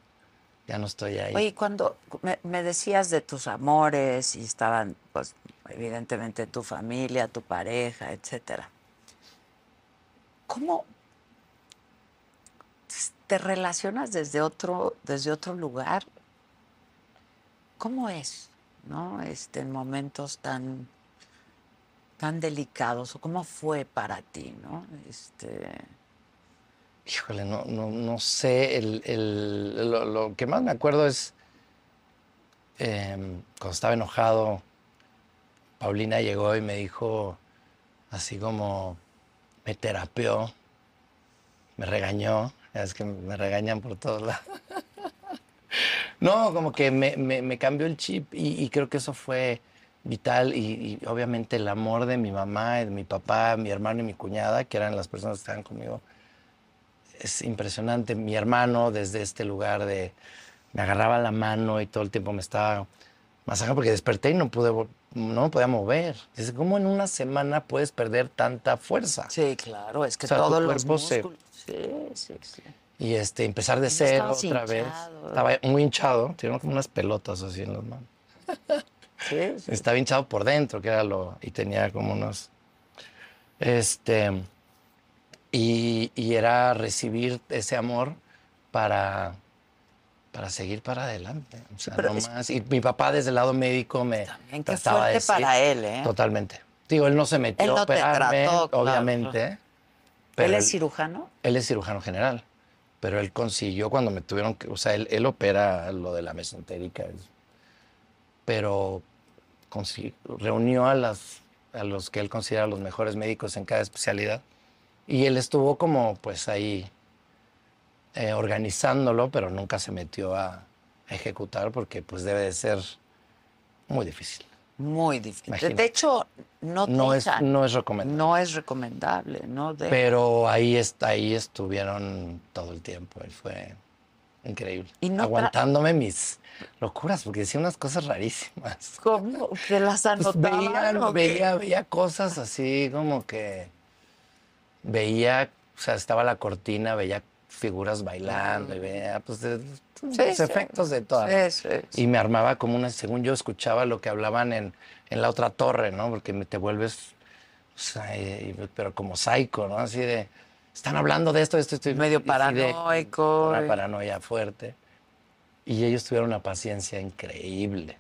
ya no estoy ahí. Oye, cuando me, me decías de tus amores y estaban, pues, evidentemente tu familia, tu pareja, etcétera. ¿Cómo te relacionas desde otro, desde otro lugar? ¿Cómo es, no? Este, en momentos tan, tan delicados o cómo fue para ti, no? Este, Híjole, no, no, no sé. Lo, que más me acuerdo es em, cuando estaba enojado, Paulina llegó y me dijo así como me terapeó, me regañó Es que me regañan por todos lados. No, como que me, cambió el chip y, creo que eso fue vital y obviamente el amor de mi mamá, de mi papá, mi hermano y mi cuñada, que eran las personas que estaban conmigo, es impresionante. Mi hermano desde este lugar de me agarraba la mano y todo el tiempo me estaba masajando porque desperté y no pude no me podía mover. Dice, ¿cómo en una semana puedes perder tanta fuerza? Sí, claro, es que O sea, tu todos los cuerpo se-. Sí, sí, sí. Y este, empezar de cero otra vez. hinchado. Estaba muy hinchado, tenía como unas pelotas así en las manos. Sí, sí. Estaba hinchado por dentro, que era lo. Y tenía como unos. Este. Y, y era recibir ese amor para. Para seguir para adelante. O sea, no es- más. Y mi papá, desde el lado médico, me. También qué trataba de fuerte para decir- él, ¿eh? Totalmente. Digo, él no se metió Él no a te operarme, trató, claro. obviamente. pero ¿Él es cirujano? él es cirujano general, pero él consiguió cuando me tuvieron que, o sea, él, él opera lo de la mesentérica, es- pero reunió a, las, a los que él considera los mejores médicos en cada especialidad y él estuvo como pues ahí eh, organizándolo, pero nunca se metió a, a ejecutar porque pues debe de ser muy difícil. Muy difícil. Imagínate. De hecho, no No es, no es recomendable. No es recomendable, ¿no? De- Pero ahí, est- ahí estuvieron todo el tiempo. y fue increíble. Y no tra- Aguantándome mis locuras, porque decía unas cosas rarísimas. ¿Cómo? ¿Te las Pues anotaban veía, o qué? veía, veía cosas así como que veía, o sea, estaba la cortina, veía figuras bailando y veía pues de- los sí. efectos de todas. Sí. Y me armaba como una, según yo escuchaba lo que hablaban en, en la otra torre, ¿no? Porque me- te vuelves, o sea, y- y- pero como psycho, ¿no? Así de, están hablando de esto, de esto, esto. y- Medio de- paranoico, Una y- paranoia fuerte. Y ellos tuvieron una paciencia increíble,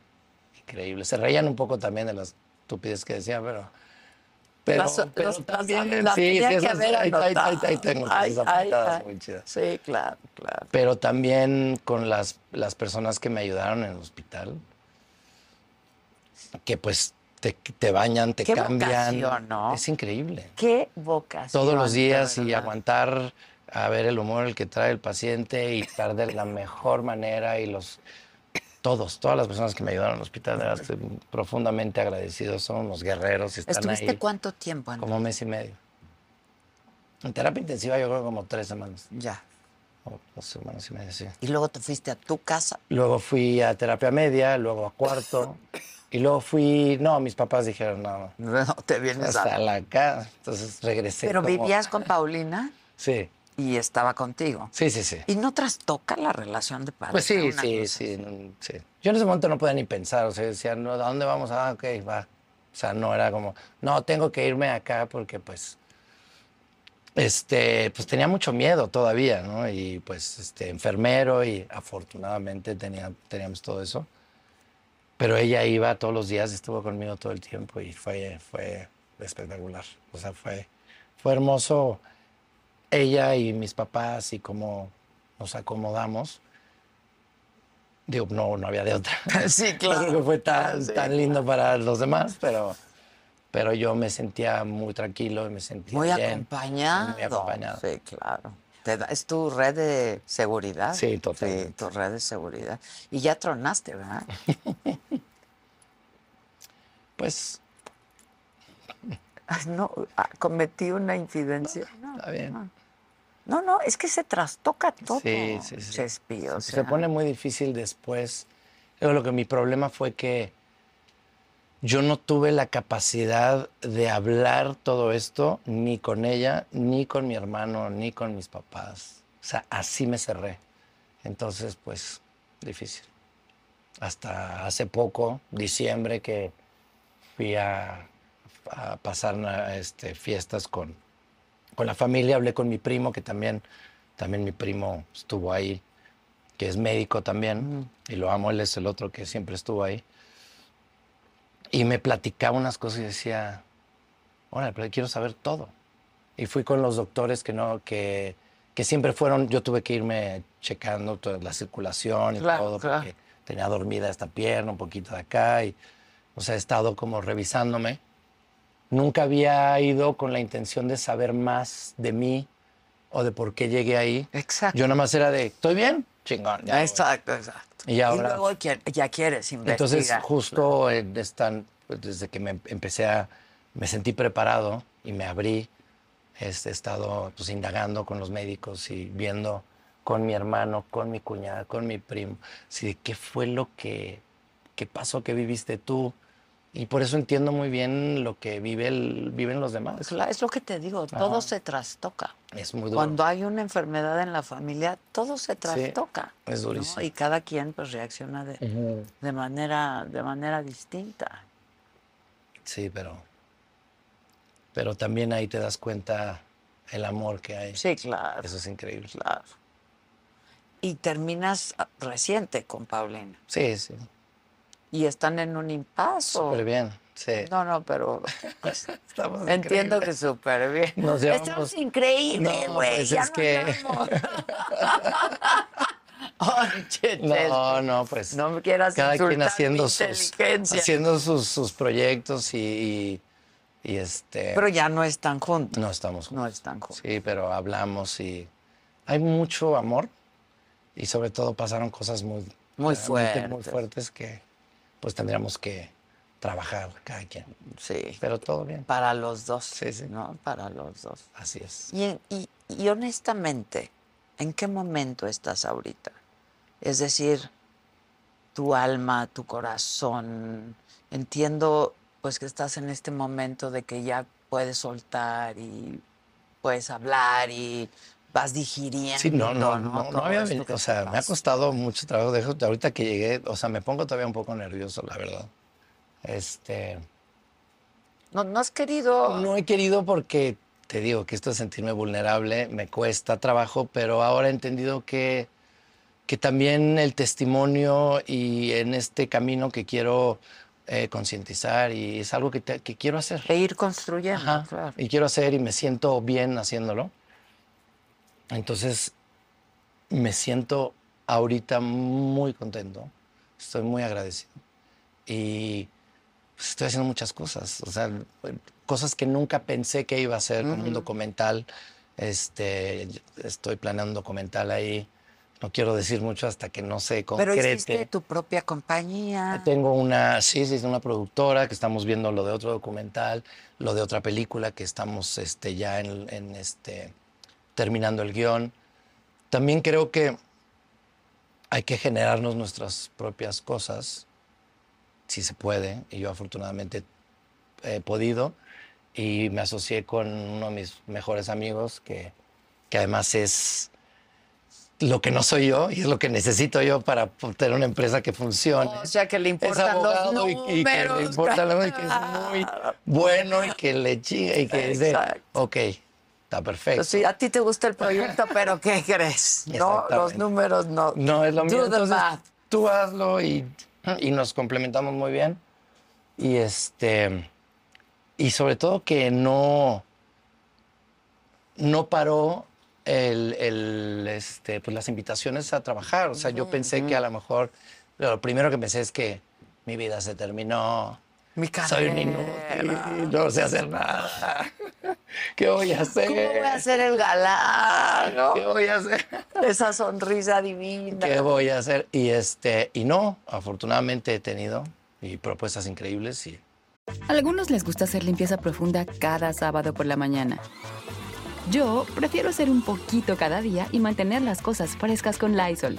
increíble. Se reían un poco también de las estupidez que decía, pero... Pero, pero las- también, sí, sí, que esas- ahí, ahí- ahí- ahí tengo Ay, ay. muy chidas Sí, claro, claro. pero también con las, las personas que me ayudaron en el hospital, que pues te, te bañan, te Qué cambian. vocación, ¿no? Es increíble. Qué vocación. Todos los días y aguantar a ver el humor el que trae el paciente y estar de la mejor manera y los todos, todas las personas que me ayudaron en el hospital, de verdad, estoy profundamente agradecido, son unos guerreros y están ¿Estuviste ahí cuánto tiempo? en- como mes y medio. En terapia intensiva yo creo como tres semanas, Ya. o dos semanas y media, sí. Y luego te fuiste a tu casa. Luego fui a terapia media, luego a cuarto. Y luego fui, no, mis papás dijeron, no, No, te vienes hasta a... la casa. Entonces regresé. Pero como- vivías con Paulina Sí, y estaba contigo. sí, sí, sí. ¿Y no trastoca la relación de pareja? Pues sí, sí, sí, no, sí. Yo en ese momento no podía ni pensar, o sea, decía, no, ¿a dónde vamos? Ah, ok, va. O sea, no era como, no, tengo que irme acá porque pues, este, pues tenía mucho miedo todavía, ¿no? Y pues, este, enfermero y afortunadamente tenía, teníamos todo eso. Pero ella iba todos los días, estuvo conmigo todo el tiempo y fue, fue espectacular. O sea, fue, fue hermoso ella y mis papás y cómo nos acomodamos. Digo, no, no había de otra. Sí, No claro. creo que fue tan, Sí, tan lindo para los demás, pero, pero yo me sentía muy tranquilo y me sentía Muy bien. acompañado. Muy acompañado. Sí, claro. Es tu red de seguridad. Sí, totalmente. Sí, tu red de seguridad. Y ya tronaste, ¿verdad? Pues no, ah, cometí una infidencia. No, está bien. no, no, es que se trastoca todo. Sí, sí, sí. Chespi, o se sea. pone muy difícil después. Lo que mi problema fue que yo no tuve la capacidad de hablar todo esto ni con ella, ni con mi hermano, ni con mis papás. O sea, así me cerré. Entonces, pues, difícil. Hasta hace poco, diciembre, que fui a, a pasar este, fiestas con, con la familia, hablé con mi primo, que también, también mi primo estuvo ahí, que es médico también, y lo amo, él es el otro que siempre estuvo ahí. Y me platicaba unas cosas y decía, órale, pero quiero saber todo. Y fui con los doctores que no, que, que siempre fueron, yo tuve que irme checando toda la circulación y Claro, todo, claro. porque tenía dormida esta pierna, un poquito de acá, y o sea, he estado como revisándome. Nunca había ido con la intención de saber más de mí o de por qué llegué ahí. Exacto. Yo nada más era de, ¿estoy bien? Chingón. ya. Exacto, exacto. Y ahora- luego qui- ya quieres investigar. Entonces, justo en esta- pues, desde que me empecé a, me sentí preparado y me abrí, este, he estado pues, indagando con los médicos y viendo con mi hermano, con mi cuñada, con mi primo, si qué fue lo que, qué pasó, qué viviste tú. Y por eso entiendo muy bien lo que vive el- viven los demás. Es, la- es lo que te digo, todo se trastoca. Es muy duro. Cuando hay una enfermedad en la familia, todo se trastoca. es ¿no? durísimo. Y cada quien pues reacciona de, de manera, de manera distinta. Sí, pero, pero también ahí te das cuenta el amor que hay. Sí, claro. Eso es increíble. Claro. Y terminas ah, reciente con Paulina. Sí, sí. Y están en un impaso. Súper bien. Sí. No, no, pero pues, Estamos entiendo increíbles. que súper bien. Nos llevamos- Estamos increíbles, No, güey. pues ya es no que- No, no, pues. No me quieras cada quien haciendo sus, haciendo sus, sus proyectos y, y, y, este. Pero ya no están juntos. no estamos No juntos. están juntos. Sí, pero hablamos y hay mucho amor y sobre todo pasaron cosas muy, Muy realmente muy fuertes. fuertes que pues tendríamos que trabajar cada quien. Sí. Pero todo bien. Para los dos. Sí, sí. ¿No? Para los dos. Así es. Y, y honestamente, ¿en qué momento estás ahorita? Es decir, tu alma, tu corazón. Entiendo pues que estás en este momento de que ya puedes soltar y puedes hablar y vas digiriendo. Sí, no, no, no, había venido, o sea, me ha costado mucho trabajo. Dejo, ahorita que llegué, o sea, me pongo todavía un poco nervioso, la verdad. Este, No, no has querido. no he querido porque te digo que esto de sentirme vulnerable me cuesta trabajo, pero ahora he entendido que, que también el testimonio y en este camino que quiero eh, concientizar y es algo que, te- que quiero hacer. E ir construyendo. Ajá, claro. Y quiero hacer y me siento bien haciéndolo. Entonces, me siento ahorita muy contento. Estoy muy agradecido. Y pues, estoy haciendo muchas cosas. O sea, cosas que nunca pensé que iba a hacer, como un documental. Este, estoy planeando un documental ahí. No quiero decir mucho hasta que no se Pero concrete. hiciste tu propia compañía. Tengo una, sí, sí, una productora que estamos viendo lo de otro documental, lo de otra película que estamos este, ya en, en, este, terminando el guion. También creo que hay que generarnos nuestras propias cosas, si se puede, y yo afortunadamente he podido, y me asocié con uno de mis mejores amigos, que, que además es lo que no soy yo y es lo que necesito yo para tener una empresa que funcione. O sea, que le es importan abogado los y, y que le importa lo y que es muy bueno y que le chinga y que dice, ok, está perfecto. Sí, a ti te gusta el proyecto, pero ¿qué crees? No, los números no. No es lo the Entonces, tú hazlo y, y nos complementamos muy bien. Y este y sobre todo que no no paró el, el, este, pues las invitaciones a trabajar. O sea, yo pensé que a lo mejor lo primero que pensé es que mi vida se terminó. Mi Soy un inútil, no sé hacer nada. ¿Qué voy a hacer? ¿Cómo voy a ser el galán? no? ¿Qué voy a hacer? Esa sonrisa divina. ¿Qué voy a hacer? Y este, y no, afortunadamente he tenido y propuestas increíbles y A algunos les gusta hacer limpieza profunda cada sábado por la mañana. Yo prefiero hacer un poquito cada día y mantener las cosas frescas con Lysol.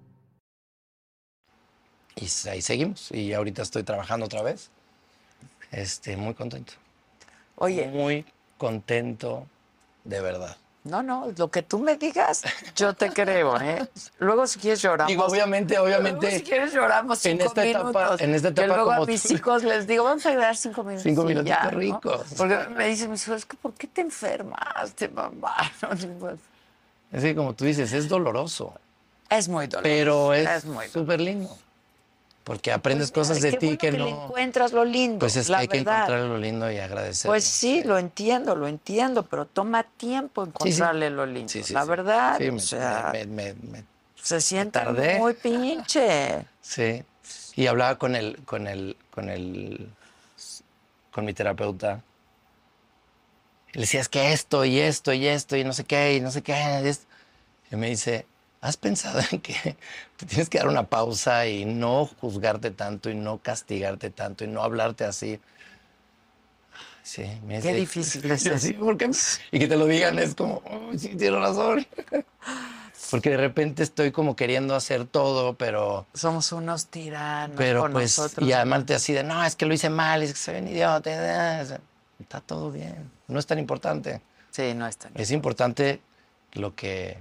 Y ahí seguimos. Y ahorita estoy trabajando otra vez. este, muy contento. Oye, Muy contento, de verdad. no, no, lo que tú me digas, yo te creo, ¿eh? Luego si quieres lloramos. Digo, obviamente, Luego, obviamente. si quieres lloramos en esta etapa- minutos. en esta Que etapa luego a como mis tú- hijos les digo, vamos a llorar cinco minutos. Cinco minutos, ya, qué ¿no? Porque me dicen mis hijos, es que ¿por qué te enfermaste, mamá? Es que, como tú dices, es doloroso, Es muy doloroso. pero es súper lindo. Porque aprendes Pues, cosas de ti bueno que, le no. encuentras lo lindo. Pues es que la hay que verdad. encontrar lo lindo y agradecer. Pues sí, lo entiendo, lo entiendo, pero toma tiempo encontrarle lo lindo. Sí, sí, la verdad, o me- sea, me- se siente tardé. muy pinche. Sí. Y hablaba con el, con el, con el, con mi terapeuta. Le decía, es que esto y esto y esto y no sé qué y no sé qué. y esto". Y me dice, ¿has pensado en que te tienes que dar una pausa y no juzgarte tanto y no castigarte tanto y no hablarte así? Sí, me Qué difícil es Sí, eso. sí, ¿por qué? Y que te lo digan es como, "Oh, sí, tienes razón. Porque de repente estoy como queriendo hacer todo, pero Somos unos tiranos pero con pues, nosotros. y además te así de, no, es que lo hice mal, es que soy un idiota. eh, eh". Está todo bien, no es tan importante. Sí, no está bien. Es importante lo que,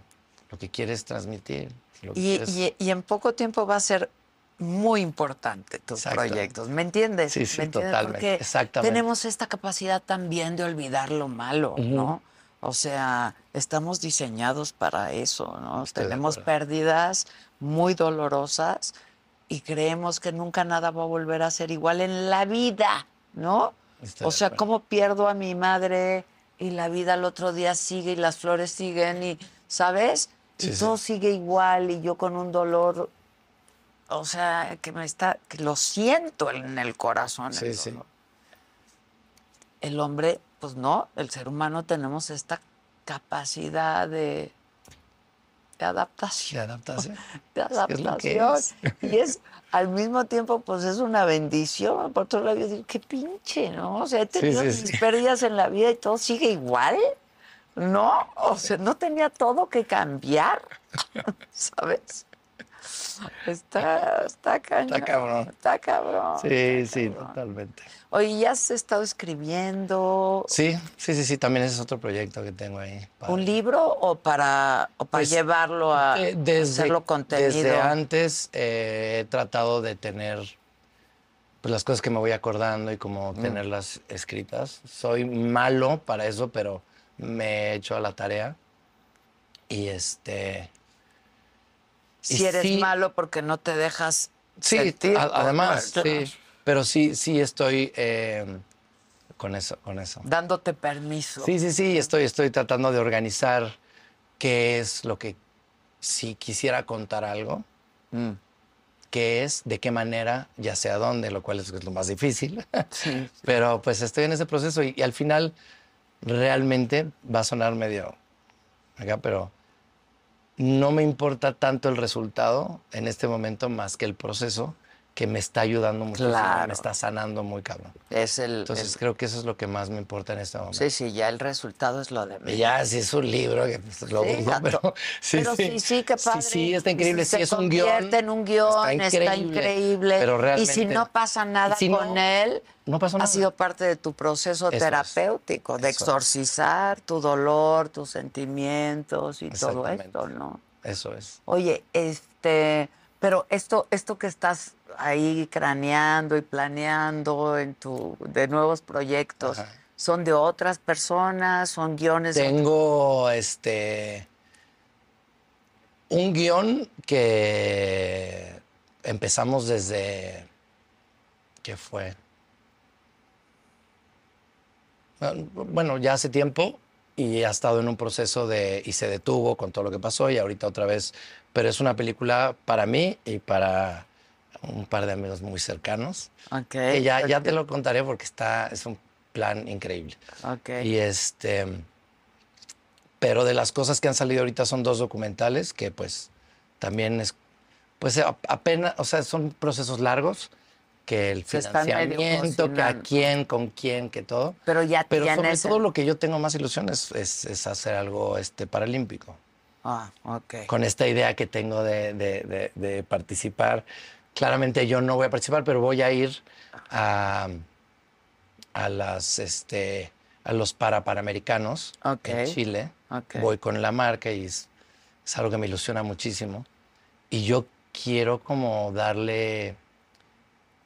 lo que quieres transmitir. lo que Y, quieres- y- y en poco tiempo va a ser muy importante tus Exacto. proyectos, ¿me entiendes? Sí, sí, ¿Me entiendes? totalmente, Porque exactamente. tenemos esta capacidad también de olvidar lo malo, ¿no? O sea, estamos diseñados para eso, ¿no? Estoy tenemos pérdidas muy dolorosas y creemos que nunca nada va a volver a ser igual en la vida, ¿no? Estoy o sea. ¿cómo pierdo a mi madre y la vida al otro día sigue y las flores siguen y, ¿sabes? Y Sí, sí. todo sigue igual y yo con un dolor, o sea, que me está, que lo siento en el corazón. el Sí, sí. dolor. El hombre, pues no, el ser humano tenemos esta capacidad de, de adaptación de adaptación. de Es que es lo que adaptación. Y es, al mismo tiempo, pues es una bendición. Por otro lado, yo digo, qué pinche, ¿no? O sea, he tenido sí, mis sí. pérdidas en la vida y todo sigue igual. No, o sea, no tenía todo que cambiar, ¿sabes? Está, está cañón. cabrón. Está cabrón. Sí, está sí, cabrón. totalmente. Oye, ¿ya has estado escribiendo Sí, sí, sí, sí, también ese es otro proyecto que tengo ahí. un libro o para, o para Pues, llevarlo a Eh, desde, hacerlo contenido? Desde antes eh, he tratado de tener pues, las cosas que me voy acordando y como Mm. tenerlas escritas. Soy malo para eso, pero me he hecho a la tarea. Y este. y si eres sí- malo porque no te dejas Sí, sentir, a- además, sí. Pero sí, sí estoy eh, con eso, con eso. dándote permiso. Sí, sí, sí, estoy, estoy tratando de organizar qué es lo que, si quisiera contar algo, Mm. qué es, de qué manera, ya sea dónde, lo cual es, lo más difícil. Sí. Pero pues estoy en ese proceso y, y al final realmente va a sonar medio acá, pero no me importa tanto el resultado en este momento más que el proceso que me está ayudando muchísimo, Claro. me está sanando muy cabrón. Es el, Entonces el- creo que eso es lo que más me importa en este momento. sí, sí, ya el resultado es lo de mí. Ya, si es un libro, que pues, lo Sí, a pero sí, pero sí, sí, qué padre. Sí, sí, está increíble. Se Sí, es un guion. convierte en un guion, está increíble. Pero realmente, y si no pasa nada si no, con él, no pasó ha nada. sido parte de tu proceso Eso es. terapéutico, de es. exorcizar tu dolor, tus sentimientos y todo esto, ¿no? Eso es. Oye, este, pero esto, esto que estás ahí craneando y planeando en tu, de nuevos proyectos, Ajá. ¿son de otras personas? ¿Son guiones? de- Tengo este un guion que empezamos desde ¿qué fue? Bueno, ya hace tiempo y ha estado en un proceso de y se detuvo con todo lo que pasó y ahorita otra vez, pero es una película para mí y para un par de amigos muy cercanos. Ok, Que ya, ya te lo contaré porque está es un plan increíble. ok. Y este, pero de las cosas que han salido ahorita son dos documentales que pues también es, pues apenas, o sea, son procesos largos que el Se financiamiento, que a quién, con quién, que todo. Pero ya Pero tienes sobre todo lo que yo tengo más ilusión es, es- es hacer algo este, paralímpico. Ah, ok. Con esta idea que tengo de, de- de- de participar. Claramente yo no voy a participar, pero voy a ir a, a las este a los para panamericanos en Chile. Ok. Voy con la marca y es, es algo que me ilusiona muchísimo. Y yo quiero como darle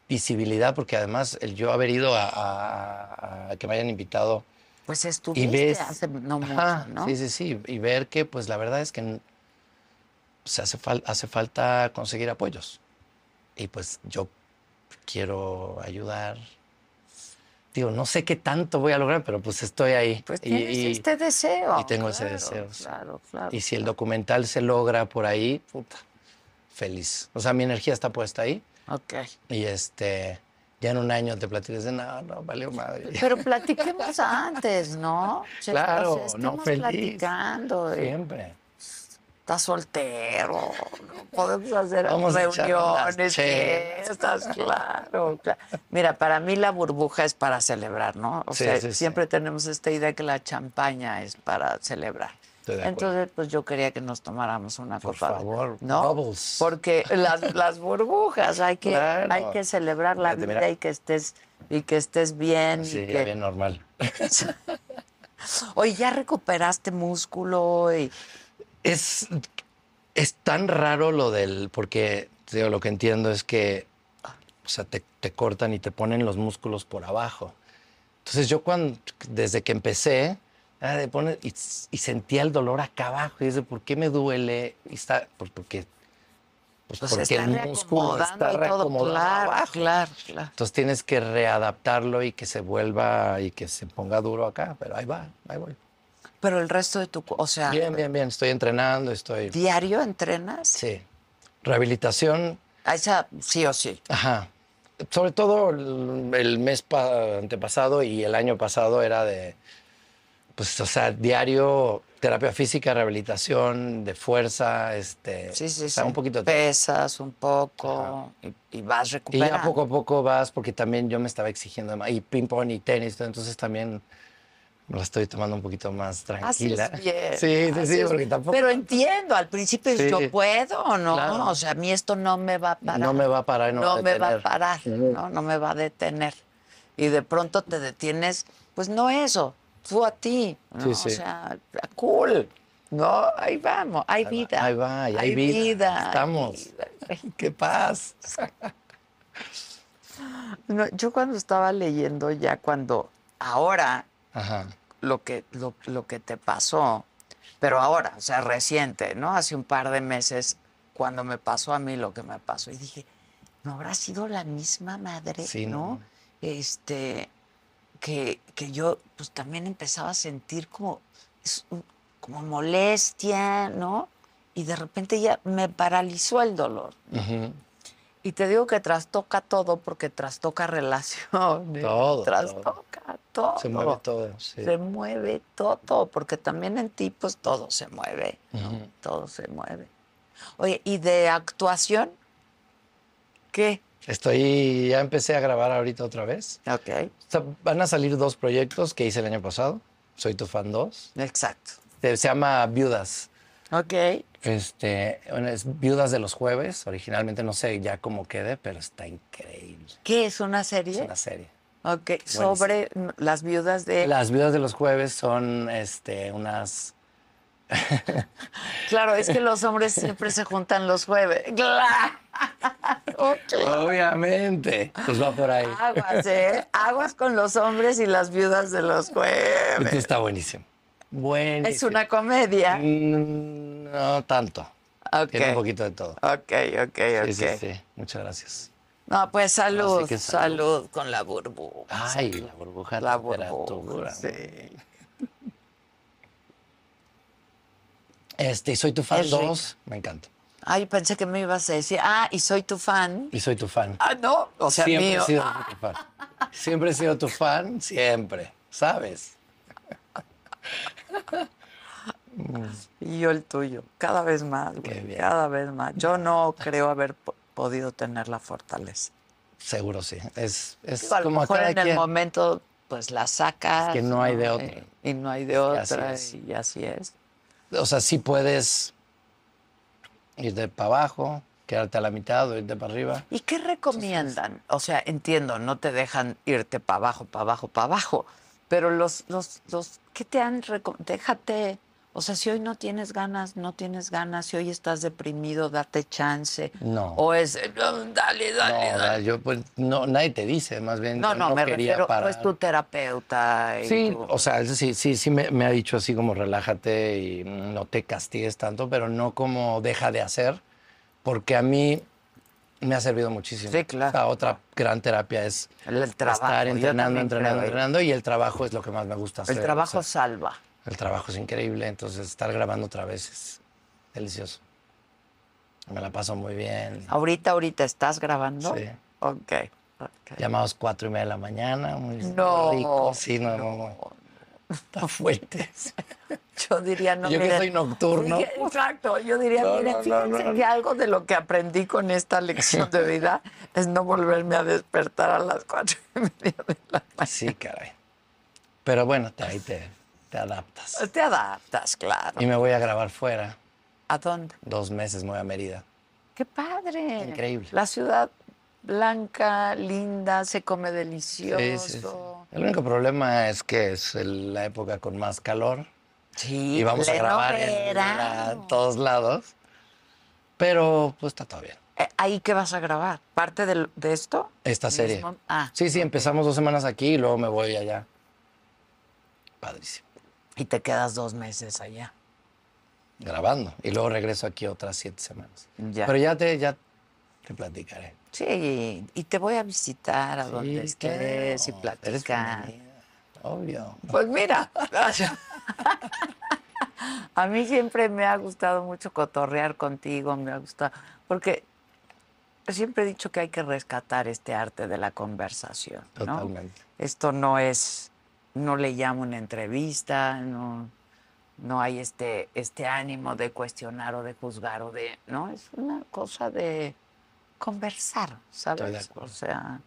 visibilidad, porque además el yo haber ido a, a- a que me hayan invitado Pues y estuviste ves hace no mucho, Ajá, ¿no? sí sí sí y ver que pues la verdad es que n- se hace, fal- hace falta conseguir apoyos y pues yo quiero ayudar digo no sé qué tanto voy a lograr pero pues estoy ahí Pues Y- tienes y, este deseo. y tengo ese deseo. Claro, claro. y si el documental se logra por ahí puta, feliz o sea mi energía está puesta ahí Ok. y este ya en un año te platiques de no no valió madre Pero platiquemos antes, ¿no? Claro, o sea, no, feliz. platicando. siempre Estás soltero, ¿no? podemos hacer Vamos reuniones, fiestas, claro, claro. Mira, para mí la burbuja es para celebrar, ¿no? O Sí, sea, sí, sí. siempre tenemos esta idea que la champaña es para celebrar. Entonces, pues yo quería que nos tomáramos una Por copa. favor, ¿no? bubbles. Porque las, las burbujas, hay que, Claro. hay que celebrar la vida mira. y que estés, y que estés bien. sí y que... bien normal Oye, ya recuperaste músculo y es, es tan raro lo del, porque digo, lo que entiendo es que, o sea, te, te cortan y te ponen los músculos por abajo. Entonces yo cuando, desde que empecé, ah, de poner- y, y sentía el dolor acá abajo, y dice, ¿por qué me duele? Y está, pues porque, pues pues, porque el músculo está reacomodado Claro, abajo. claro, claro. Entonces tienes que readaptarlo y que se vuelva y que se ponga duro acá, pero ahí va, ahí voy. Pero el resto de tu, o sea, Bien, bien, bien, estoy entrenando, estoy... diario entrenas. Sí. Rehabilitación, A esa sí o sí. ajá. Sobre todo el, el mes pa- antepasado y el año pasado era de, pues, o sea, diario, terapia física, rehabilitación, de fuerza, este, Sí, sí, o sea, sí. un poquito. Pesas un poco y, y vas Y recuperando. ya poco a poco vas, porque también yo me estaba exigiendo más, y ping pong y tenis, entonces también lo estoy tomando un poquito más tranquila. bien, Sí, sí, sí, porque tampoco... Pero entiendo, al principio Sí. yo puedo, ¿no? Claro. O sea, a mí esto no me va a parar. No me va a parar, no, no va a me va a parar, ¿no? No me va a detener. Y de pronto te detienes, pues no eso, tú a ti, ¿no? Sí, sí. O sea, cool, ¿no? Ahí vamos, hay Ahí va, vida. Ahí va, hay, vida. Estamos. vida. ¡Qué paz! No, yo cuando estaba leyendo ya cuando, ahora, Ajá. lo que, lo, lo que te pasó, pero ahora, o sea, reciente, ¿no? Hace un par de meses, cuando me pasó a mí lo que me pasó, y dije, ¿no habrá sido la misma madre, Sí, no? no. Este, que, que yo, pues también empezaba a sentir como, como molestia, ¿no? Y de repente ya me paralizó el dolor. Ujú. Y te digo que trastoca todo porque trastoca relaciones. Todo, Trastoca todo. Se mueve todo. sí. Se mueve todo, porque también en ti, pues todo se mueve. Todo se mueve. Oye, ¿y de actuación? ¿Qué? Estoy, ya empecé a grabar ahorita otra vez. Ok, van a salir dos proyectos que hice el año pasado. Soy tu fan 2. exacto. Se llama Viudas. Ok, Este, bueno, es Viudas de los Jueves. Originalmente no sé ya cómo quede, pero está increíble. ¿qué es una Es serie? una serie. Ok, sobre las viudas de... Las Viudas de los Jueves son este, unas Claro, es que los hombres siempre se juntan los jueves. ¡Claro! Obviamente. Pues va por ahí. Aguas, ¿eh? Aguas con los hombres y las viudas de los Esto jueves. está buenísimo. Buenísimo. Es una comedia. Mm, No tanto. Ok. Tiene un poquito de todo. Ok, ok, ok. Sí, sí, sí. Muchas gracias. No, pues salud, salud. salud. con la burbuja. Ay, la burbuja La burbuja, sí. Este, y soy tu fan Es rica. 2. Me encanta. Ay, pensé que me ibas a decir, ah, y soy tu fan. Y soy tu fan. Ah, no, o sea, siempre mío. he sido tu fan. Siempre he sido tu fan, siempre. ¿Sabes? Y yo el tuyo, cada vez más, güey, cada vez más. Yo no creo haber po- podido tener la fortaleza. Seguro sí. Es, es Digo, a como mejor cada en el quien. momento, pues la sacas. Es que no hay de otra. Eh, Y, no hay de así otra, es. y así es. O sea, sí puedes ir de para abajo, quedarte a la mitad o irte para arriba. ¿Y qué recomiendan? O sea, entiendo, no te dejan irte para abajo, para abajo, para abajo, pero los, los, los, ¿qué te han recomendado? Déjate, o sea, si hoy no tienes ganas, no tienes ganas, si hoy estás deprimido, date chance. No. O es, "No, dale, No, dale, o sea, dale. yo pues no, nadie te dice, más bien No, yo no, me quería refiero, parar. pues tu terapeuta. y Sí, tu- o sea, sí, sí, sí me, me ha dicho así como relájate y no te castigues tanto, pero no como deja de hacer, porque a mí me ha servido muchísimo. Sí, claro. Otra gran terapia es El- trabajo, estar entrenando, entrenando, creo, entrenando, y el trabajo es lo que más me gusta hacer. el o trabajo sea, salva. el trabajo es increíble, entonces estar grabando otra vez es delicioso. Me la paso muy bien. Ahorita, ahorita, ¿estás grabando? Sí. Ok. ok. Llamados cuatro y media de la mañana, muy No, rico. Sí, no, no, no. Está fuerte. Yo diría, no, Yo que soy nocturno. Exacto, yo diría, No, no, fíjense no. que algo de lo que aprendí con esta lección de vida es no volverme a despertar a las cuatro y media de la mañana. Sí, caray. Pero bueno, te- ahí te, te adaptas. Te adaptas, claro. Y me voy a grabar fuera. ¿A dónde? Dos meses me voy a Mérida. ¡Qué padre! Increíble. La ciudad blanca, linda, se come delicioso. Sí, sí, sí. El único problema es que es el- la época con más calor Sí, y vamos a grabar en todos lados. Pero pues está todo bien. Eh, ¿Ahí qué vas a grabar? ¿Parte de, esto? Esta serie. Ah, Sí, sí, empezamos dos semanas aquí y luego me voy allá. Padrísimo. y te quedas dos meses allá. Grabando. Y luego regreso aquí otras siete semanas. Ya. Pero ya te, ya te platicaré. Sí, y te voy a visitar a donde estés y claro. Platicar. Obvio. Pues mira, a mí siempre me ha gustado mucho cotorrear contigo, me ha gustado, porque siempre he dicho que hay que rescatar este arte de la conversación. ¿no? Totalmente. Esto no es, no le llamo una entrevista, no, no hay este, este ánimo de cuestionar o de juzgar o de, no, es una cosa de conversar, Estoy de ¿sabes? acuerdo. O sea,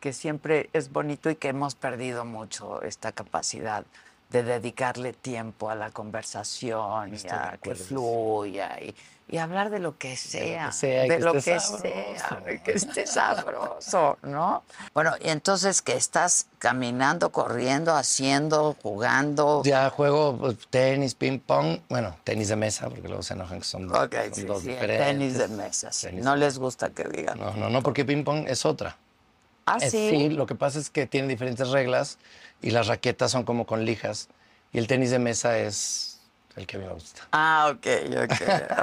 que siempre es bonito y que hemos perdido mucho esta capacidad de dedicarle tiempo a la conversación y Estoy a que fluya y, y hablar de lo que sea, de lo que sea, de que esté sabroso, ¿no? Bueno, y entonces que estás caminando, corriendo, haciendo, jugando. Ya juego pues, tenis, ping pong, bueno, tenis de mesa, porque luego se enojan que son, Ok, son sí, dos sí, diferentes. tenis de mesa. sí. Tenis No les gusta que digan. No, no, no, porque ping pong es otra. Ah, Es- sí. lo que pasa es que tiene diferentes reglas y las raquetas son como con lijas y el tenis de mesa es el que me gusta. Ah, ok, ok,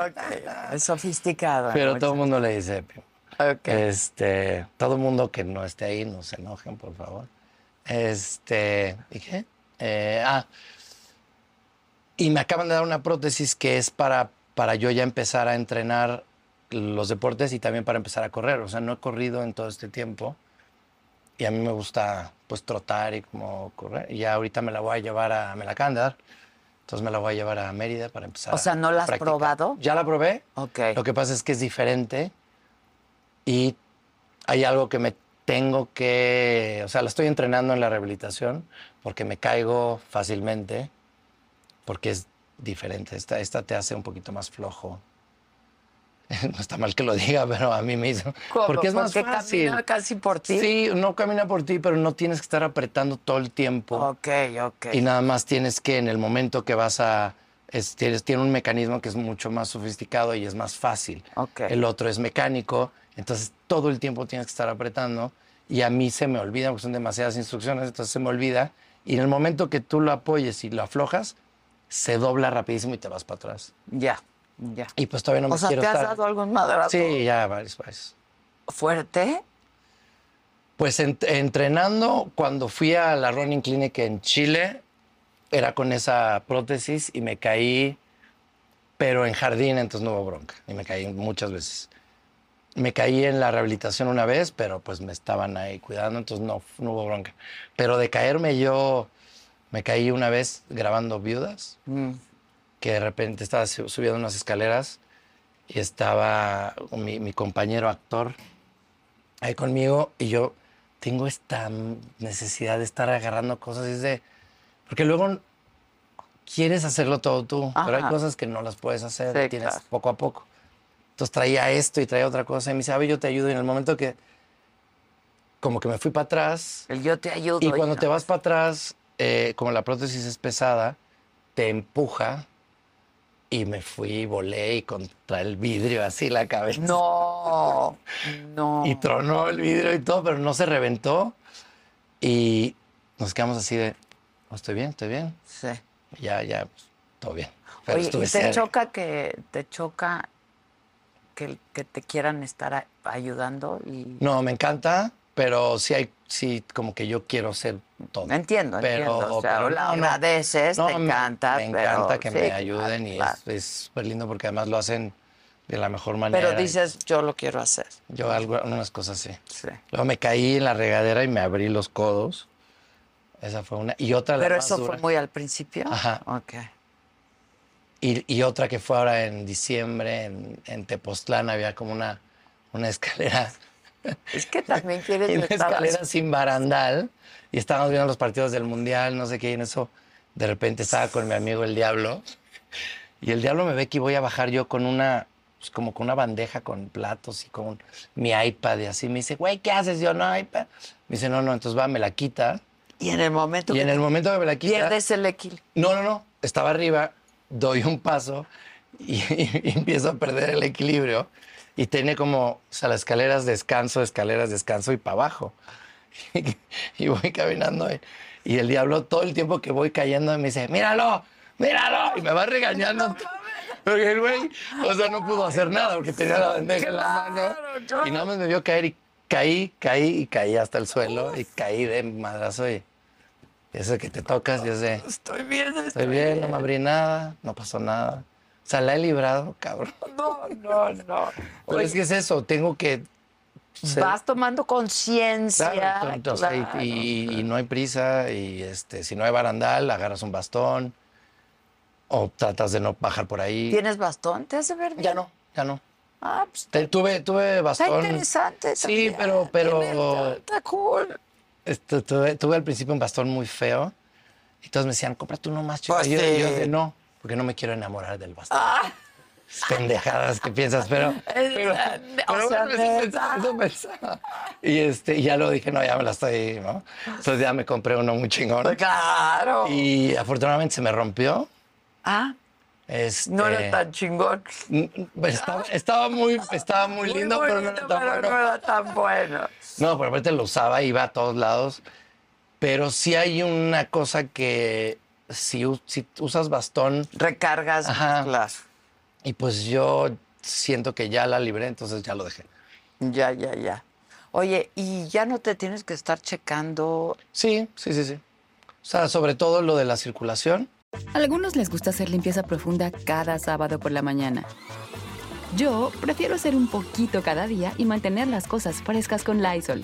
ok. Es sofisticado. Pero todo el mundo le dice ping Ok. Este, todo el mundo que no esté ahí, no se enojen, por favor. Este, ¿y qué? Eh, ah, y me acaban de dar una prótesis que es para, para yo ya empezar a entrenar los deportes y también para empezar a correr. O sea, no he corrido en todo este tiempo y a mí me gusta pues trotar y como correr. Y ya ahorita me la voy a llevar a, me Entonces me la voy a llevar a Mérida para empezar O sea, ¿no la has practicar. probado? Ya la probé. Ok. Lo que pasa es que es diferente y hay algo que me tengo que, o sea, la estoy entrenando en la rehabilitación porque me caigo fácilmente, porque es diferente. Esta, esta te hace un poquito más flojo. No está mal que lo diga, pero a mí me hizo. ¿Cómo? Porque es más Porque fácil. camina casi por ti. Sí, no camina por ti, pero no tienes que estar apretando todo el tiempo. Ok, ok. Y nada más tienes que en el momento que vas a... es- tienes- tiene un mecanismo que es mucho más sofisticado y es más fácil. Ok. El otro es mecánico, entonces todo el tiempo tienes que estar apretando y a mí se me olvida porque son demasiadas instrucciones, entonces se me olvida y en el momento que tú lo apoyes y lo aflojas, se dobla rapidísimo y te vas para atrás. Ya, ya. Y pues todavía no me o sea, ¿te quiero has estar... dado algún madrazo Sí, ya varios, varios. fuerte? Pues en- entrenando, cuando fui a la Running Clinic en Chile, era con esa prótesis y me caí, pero en jardín, entonces no hubo bronca. Y me caí muchas veces. Me caí en la rehabilitación una vez, pero pues me estaban ahí cuidando, entonces no, no hubo bronca. Pero de caerme yo, me caí una vez grabando viudas, Mm. Que de repente estaba su- subiendo unas escaleras y estaba mi, mi compañero actor ahí conmigo y yo tengo esta necesidad de estar agarrando cosas y es de porque luego quieres hacerlo todo tú pero hay cosas que no las puedes hacer Sí, tienes claro. poco a poco Entonces traía esto y traía otra cosa y me dice, a ver, yo te ayudo. Y en el momento que como que me fui para atrás El yo te ayudo. y cuando no. te vas para atrás, eh, como la prótesis es pesada, te empuja y me fui y volé y contra el vidrio así la cabeza. No, no. Y tronó el vidrio y todo, pero no se reventó. Y nos quedamos así de, "Oh, estoy bien, estoy bien. Sí. Ya, ya, pues, todo bien. Pero Oye, estuve ¿y te cerca. choca que te choca que, que te quieran estar a- ayudando y No, me encanta, pero sí hay, sí, como que yo quiero hacer todo. entiendo, Pero- entiendo. O sea, pero la no, no. agradeces, No, te me- encanta, Me pero encanta que sí, me ayuden y claro. es- súper lindo porque además lo hacen de la mejor manera. Pero dices, yo lo quiero hacer. Yo algo, unas cosas sí. Sí. Luego me caí en la regadera y me abrí los codos. Esa fue una. Y otra Pero eso fue muy al principio. Ajá. Ok. Y, y otra que fue ahora en diciembre, en, en Tepoztlán, había como una, una escalera, Es que también quieres una escalera sin barandal. Y estábamos viendo los partidos del Mundial, no sé qué, y en eso de repente estaba con mi amigo el Diablo. Y el Diablo me ve que voy a bajar yo con una, pues como con una bandeja con platos y con mi iPad y así. Me dice, güey, ¿qué haces? Yo, no, iPad. Me dice, no, no, entonces va, me la quita. Y en el momento Y que en el momento que me la quita... pierdes el equilibrio. No, no, no. Estaba arriba, doy un paso y, y empiezo a perder el equilibrio. Y tiene como, o sea, las escaleras descanso, escaleras descanso y para abajo. Y, voy caminando y, y el diablo todo el tiempo que voy cayendo me dice, míralo, míralo. Y me va regañando. Porque el güey, o sea, no pudo hacer nada porque tenía la bandeja en la mano. Y nada más me vio caer y caí, caí y caí hasta el suelo y caí de madrazo y eso que te tocas, yo sé. Estoy bien, Estoy bien, no me abrí nada, no pasó nada. Sea, la he librado, cabrón. No, no, no. Pero es que es eso, tengo que... ser- Vas tomando conciencia. Claro, entonces, y- claro. y, y no hay prisa, y este, si no hay barandal, agarras un bastón, o tratas de no bajar por ahí. ¿Tienes bastón? ¿Te hace ver bien? Ya no, ya no. Ah, pues Te- tuve, tuve está bastón. interesante. Sí, también. pero, pero Tiene- Está cool. este, tuve, tuve al principio un bastón muy feo, y todos me decían, cómprate uno más chico. Pues Y yo, sí. yo decía, no, porque no me quiero enamorar del bastón. pendejadas que piensas, pero. pero, o pero sea, eso neta. pensaba, eso pensaba. Y este, ya lo dije, no, ya me la estoy, ¿no? Entonces ya me compré uno muy chingón. Claro. Y afortunadamente se me rompió. Ah, Este, no era tan chingón. Estaba, estaba muy, estaba muy lindo, pero no era tan pero bueno. no era tan bueno. No, pero aparte lo usaba, iba a todos lados. Pero sí hay una cosa que si, si usas bastón, Recargas, Ajá. claro. y pues yo siento que ya la libré, entonces ya lo dejé. Ya, ya, ya. Oye, y ya no te tienes que estar checando. Sí, sí, sí, sí. O sea, sobre todo lo de la circulación. A algunos les gusta hacer limpieza profunda cada sábado por la mañana. Yo prefiero hacer un poquito cada día y mantener las cosas frescas con Lysol.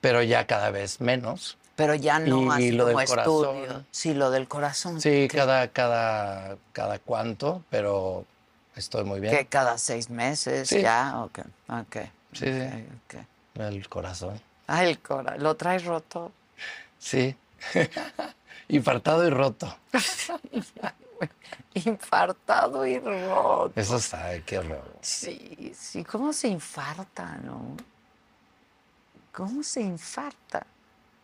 Pero ya cada vez menos. Pero ya no Y así lo como del corazón. estudio. Sí, lo del corazón. Sí, que, cada, cada, cada cuánto, pero estoy muy bien. que cada seis meses Sí. ya. Ok, ok. Sí, sí. ok, ok. El corazón. Ah, el corazón. ¿Lo traes roto? Sí. Infartado y roto. Infartado y roto. Eso está, qué horror. Sí, sí. ¿Cómo se infarta, no? ¿Cómo se infarta?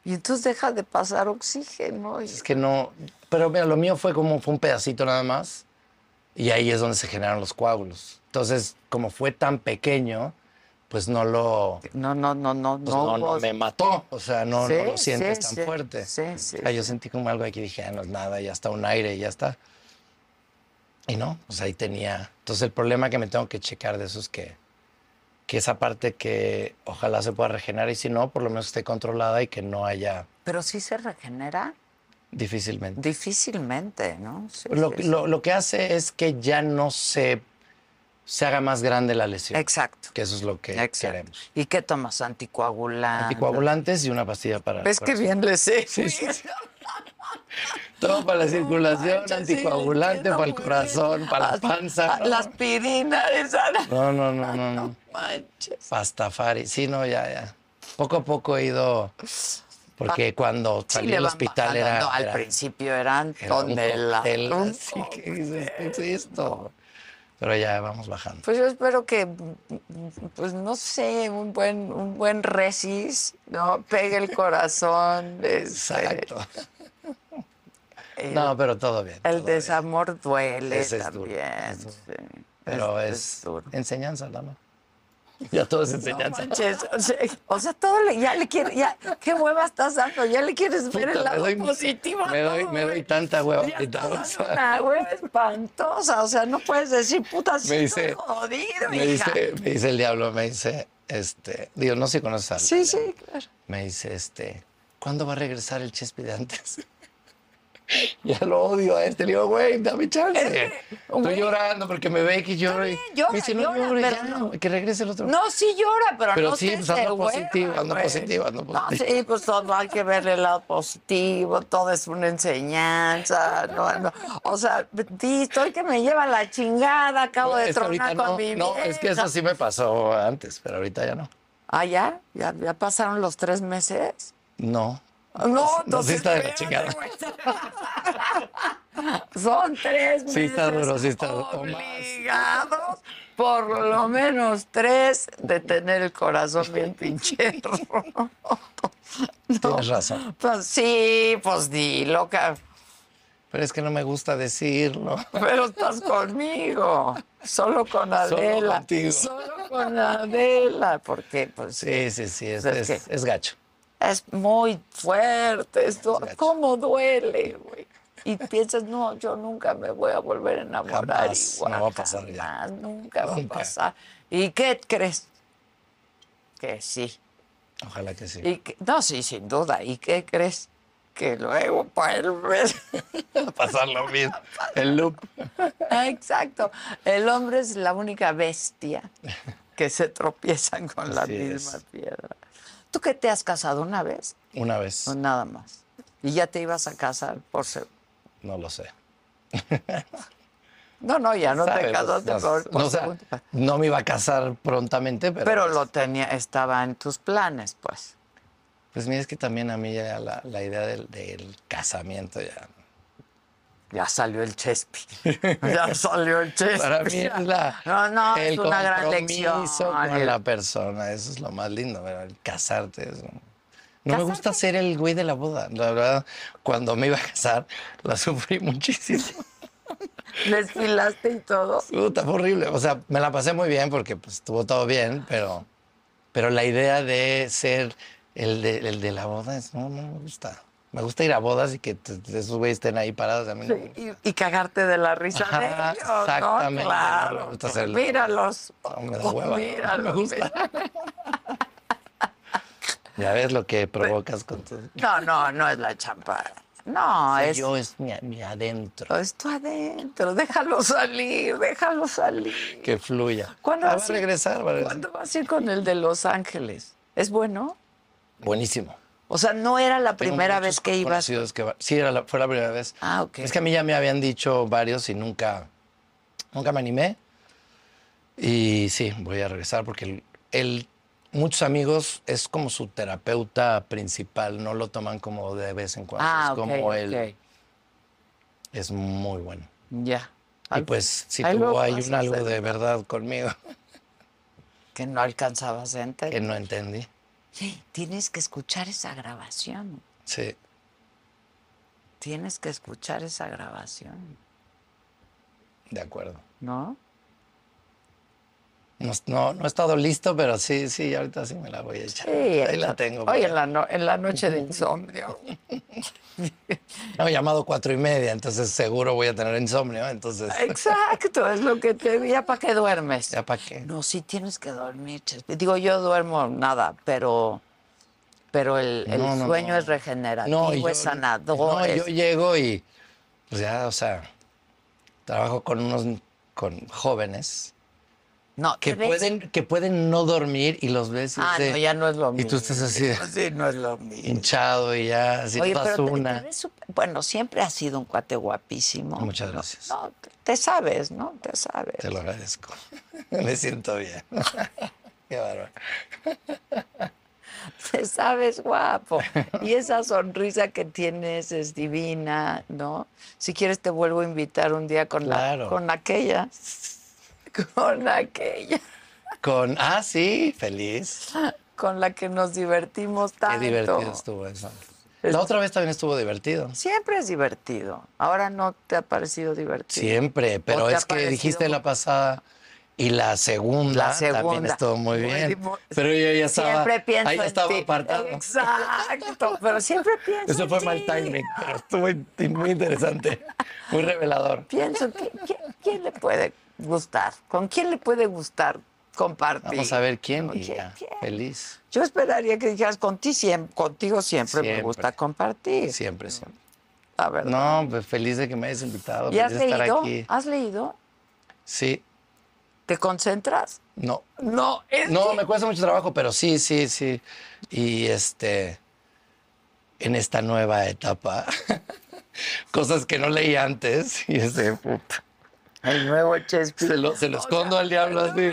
Y entonces deja de pasar oxígeno. y- Es que no. Pero mira, lo mío fue como fue un pedacito nada más. Y ahí es donde se generaron los coágulos. Entonces, como fue tan pequeño, pues no lo, No, no, no, no, pues no. no, no hubo- me mató. O sea, no, Sí, no lo sientes sí, tan sí, fuerte. sí, sí, O sea, yo sentí como algo aquí, dije, ah, no es nada, ya está un aire ya está. Y no, pues ahí tenía. Entonces el problema que me tengo que checar de eso es que, que esa parte que ojalá se pueda regenerar y si no, por lo menos esté controlada y que no haya Pero sí se regenera difícilmente. difícilmente, ¿no? Sí, Lo, sí, sí. lo- lo que hace es que ya no se, se haga más grande la lesión. Exacto. Que eso es lo que Exacto. queremos. ¿Y qué tomas? Anticoagulante. Anticoagulantes y una pastilla para. ¿Ves que bien le sé? Todo para la circulación, anticoagulante para el corazón, para la panza. ¿no? La aspirina esa. No, no, no, no, no. Manches. Pastafari. Sí, no, ya, ya. Poco a poco he ido. Porque cuando Sí, salí del hospital bajando. era. No, al era- principio eran era toneladas. así que dices, ¿qué es esto? Pero ya vamos bajando. Pues yo espero que, pues no sé, un buen, un buen resis, ¿no? Pegue el corazón. este, Exacto. El, No, pero todo bien. el todo bien. desamor duele Ese es duro, también. es duro. sí. Pero es, duro. enseñanza, ¿no? Ya todo es enseñanza. Manches, o sea, o sea, todo le, ya le quieres, ya, qué hueva estás dando, ya le quieres ver el Puta, lado me doy- positivo. a Me doy, me doy tanta hueva Ya estás una hueva espantosa, o sea, no puedes decir, puta, sí Me dice- jodido, me hija. dice, me dice el diablo, me dice, este, digo, no sé si conoces al Sí, sí, claro. Me dice, este, ¿cuándo va a regresar el Chespi de antes? ya lo odio a este. Le digo, güey, dame chance. Estoy llorando porque me ve que lloro. y- llora, me dice, no llora, llores, pero ya, no. que regrese el otro. No, sí llora, pero, Pero no sí, se pues, ando positivo, ando positivo, ando No, positivo. sí, pues todo hay que verle el lado positivo, todo es una enseñanza, no, no. O sea, estoy que me lleva la chingada, acabo de Es que tronar con no, mi no, es que eso sí me pasó antes, pero ahorita ya no. Ah, ¿ya? ¿Ya, ya pasaron los tres meses? No. No, No, sí entonces está de la chingada. Son tres meses. Sí está duro, sí está duro. Obligados, por lo menos tres, de tener el corazón bien pinche roto. No. Tienes razón. Pues sí, pues dilo, ca- Pero es que no me gusta decirlo. pero estás conmigo. Solo con Adela. contigo. Solo con Adela. Porque, pues Sí, sí, sí, es, Pues es es, que- es gacho. Es muy fuerte esto. ¿Cómo duele, güey? Y piensas, no, yo nunca me voy a volver a enamorar Jamás, igual. no va a pasar ya. nunca, va a pasar. ¿Y qué crees? Que sí. Ojalá que sí. Y que- no, sí, sin duda. ¿Y qué crees? Que luego vuelves. pasar lo mismo. El loop. Exacto. El hombre es la única bestia que se tropiezan con la misma es. piedra. ¿Tú que te has casado una vez? Una vez. Nada más. Y ya te ibas a casar por ser. No lo sé. No, no, ya no te casaste No, por, por no, o sea, no me iba a casar prontamente, pero. Pero pues, lo tenía, estaba en tus planes, pues. Pues mira, es que también a mí ya la, la idea del, del casamiento ya. Ya salió el Chespi. Ya salió el Chespi. Para mí es la. No, no, el es una gran lección. con la persona. Eso es lo más lindo, ¿verdad? el casarte. es- No me gusta ser el güey de la boda. La verdad, cuando me iba a casar, la sufrí muchísimo. Desfilaste y todo. Puta, fue horrible. O sea, me la pasé muy bien porque pues, estuvo todo bien, pero, pero la idea de ser el de, el de la boda es, no, no me gusta. Me gusta ir a bodas y que te- te- esos güeyes estén ahí parados. A mí no me gusta. Y, y cagarte de la risa Ajá, de ellos, ¿no? exactamente, no Claro. me gusta Míralos. No, me da hueva. Míralos. No me gusta. Ya ves lo que provocas con tu... No, no, no es la champa. No, es, Yo es mi, mi adentro. es tu adentro. Déjalo salir, déjalo salir. Que fluya. ¿Cuándo Ah, va vas a regresar. ¿Cuándo vas a ir con el de Los Ángeles? ¿Es bueno? Buenísimo. O sea, no era la Tengo primera vez que ibas. que Sí, era la- fue la primera vez. Ah, ok. Es que a mí ya me habían dicho varios y nunca, nunca me animé. Y sí, voy a regresar porque él- muchos amigos es como su terapeuta principal, no lo toman como de vez en cuando. Ah, es como él, es muy bueno. Ya. Y Al- pues luego tuvo ahí un algo de verdad conmigo Que no alcanzabas a que entender. no entendí. Sí, tienes que escuchar esa grabación. Sí, Tienes que escuchar esa grabación, de acuerdo. ¿no? No, no, no he estado listo, pero sí, sí, ahorita sí me la voy a echar. Sí, Ahí la tengo. Hoy en la, no- en la noche de insomnio. No, llamado cuatro y media, entonces seguro voy a tener insomnio, entonces Exacto, es lo que te ya para qué duermes. ya para qué. No, sí tienes que dormir. Digo, yo duermo nada, pero pero el, el No, no, sueño es regenerativo, yo- es sanador. No, es- yo llego y pues ya, o sea, trabajo con unos con jóvenes no, que pueden que pueden no dormir y los ves y Ah, no, ya no es lo y mismo. tú estás así Sí, no es lo mismo. hinchado y ya así Oye, pero una. te bueno, siempre has sido un cuate guapísimo. Muchas gracias. No, te, te sabes, ¿no? Te sabes. Te lo agradezco. Me siento bien. Qué bárbaro. Te sabes guapo. Y esa sonrisa que tienes es divina, ¿no? Si quieres te vuelvo a invitar un día con, la- Claro. con aquella. Con aquella. Con ah, sí, feliz. Con la que nos divertimos tanto. Qué divertido estuvo eso. La otra vez también estuvo divertido. Siempre es divertido. Ahora no te ha parecido divertido. Siempre, ¿O pero es que dijiste la pasada y la segunda, La segunda. también estuvo muy bien. muy- pero yo ya estaba, Siempre pienso ahí en estaba ti. apartado. Exacto, pero siempre pienso Eso en fue ti. mal timing, pero estuvo muy, muy interesante, muy revelador. Pienso, ¿quién, quién- quién le puede gustar? ¿Con quién le puede gustar compartir? Vamos a ver quién ¿Con y ya, quién? feliz. Yo esperaría que dijeras, contigo siempre, contigo siempre, me Siempre. gusta compartir. Siempre, siempre. La verdad. No, pues feliz de que me hayas invitado, ¿Y has feliz de estar leído? aquí. ¿Has leído? Sí, ¿Te concentras? no. No, es No, que- me cuesta mucho trabajo, pero sí, sí, sí. Y este, en esta nueva etapa, cosas que no leí antes, y ese, puta, El nuevo Chespi. se lo, se lo escondo al diablo así.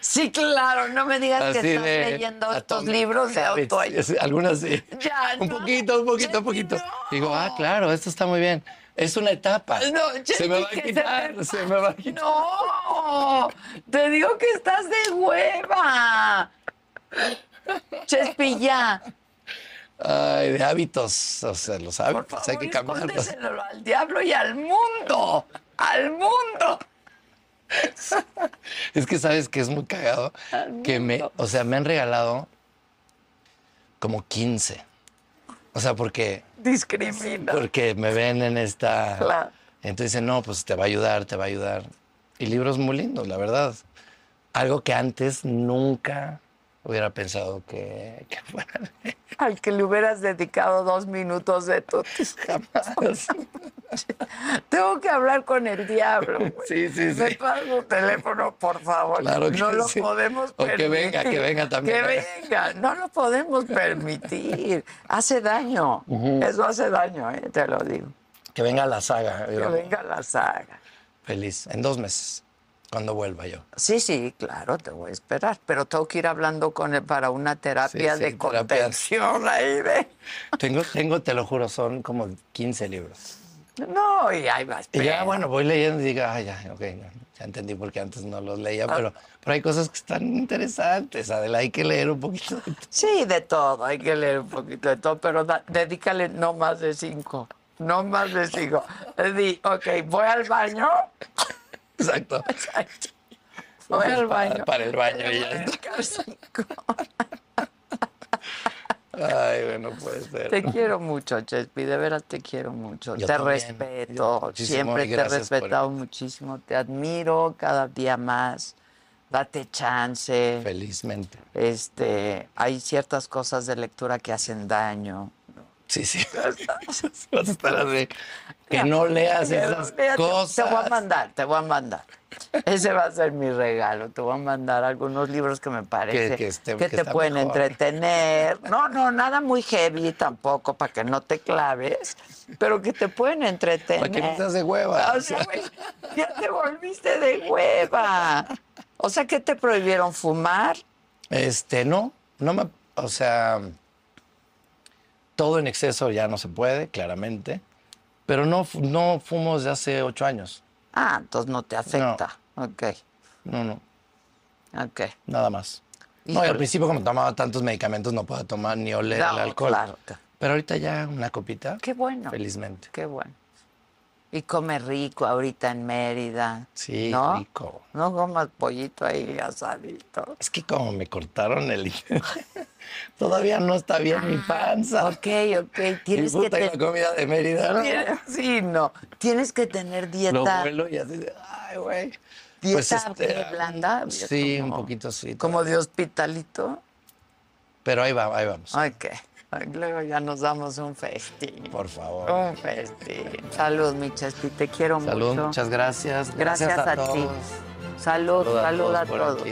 Sí, claro, no me digas que estás de leyendo estos libros de autoayuda. Algunas sí. Ya, un no. poquito, un poquito, un poquito. No. Digo, ah, claro, esto está muy bien. Es una etapa. No, se me va a quitar, se me va a quitar. No, te digo que estás de hueva. Chespi, ya. Ay, de hábitos, o sea, los Por hábitos favor, hay que cambiarlos. al diablo y al mundo. Al mundo. Es que sabes que es muy cagado que me, o sea, me han regalado como 15. O sea, porque Discrimina. porque me ven en esta Claro. entonces dicen, "No, pues te va a ayudar, te va a ayudar." Y libros muy lindos, la verdad. Algo que antes nunca hubiera pensado que, que fuera Al que le hubieras dedicado dos minutos de tu jamás. Tengo que hablar con el diablo. Sí, sí, Me sí. pasa tu teléfono, por favor. Claro que no lo sí. podemos O que permitir. venga, que venga también. Que venga, no lo podemos permitir. Hace daño. Eso hace daño, ¿eh? te lo digo. Que venga la saga. Que venga la saga. Feliz. En dos meses, cuando vuelva yo. Sí, sí, claro, te voy a esperar. Pero tengo que ir hablando con él para una terapia Sí, sí, de terapia. contención ahí de. Tengo, tengo, te lo juro, son como 15 libros. No, y ahí va. Y ya, bueno, voy leyendo y digo, ah, ya, ok, ya, ya entendí porque antes no los leía, Ah. pero, pero hay cosas que están interesantes, Adela, hay que leer un poquito. de todo. Sí, de todo, hay que leer un poquito de todo, pero da- dedícale no más de cinco. No más de cinco. Di, ok, voy al baño. Exacto. Voy al baño. para el baño y ya está. Ay, bueno, puede ser. Te quiero mucho, Chespi, de veras te quiero mucho. Yo te también. respeto, siempre te he por- respetado muchísimo, te admiro cada día más. Date chance. Felizmente. Este, hay ciertas cosas de lectura que hacen daño. Sí, sí. Vas a estar así. Que no leas esas cosas. Te voy a mandar, te voy a mandar. Ese va a ser mi regalo. Te voy a mandar algunos libros que me parece Que- que, que esté- te pueden mejor. entretener. No, no, nada muy heavy tampoco para que no te claves, pero que te pueden entretener. Para que no seas de hueva. O sea, güey, ya te volviste de hueva. O sea, que te prohibieron fumar. Este, no, no me, o sea, todo en exceso ya no se puede, claramente, pero no, no fumo desde hace ocho años. Ah, entonces no te afecta. Ok, No, no, ok. nada más. No, y al principio como tomaba tantos medicamentos no podía tomar ni oler No, el alcohol. claro. Pero ahorita ya una copita. Qué bueno. Felizmente. Qué bueno. Y come rico ahorita en Mérida. Sí, ¿no? rico. No comas pollito ahí asadito. Es que como me cortaron el... Todavía no está bien mi panza. Ok, ok. Tienes que la comida de Mérida, ¿no? Sí, no. Tienes que tener Lo dieta. vuelo y así de, ay, güey. ¿Dieta qué, blanda? Sí, Como- un poquito sí. Como de hospitalito. Pero ahí va, ahí vamos. Ok. Luego ya nos damos un festín. Por favor. Un festín. Salud, mi Chespi, te quiero Salud, mucho. muchas gracias. Gracias, a, ti. todos. Salud, Salud a salud todos a todos.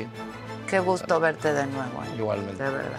Qué gusto verte de nuevo. ¿eh? Igualmente. De verdad.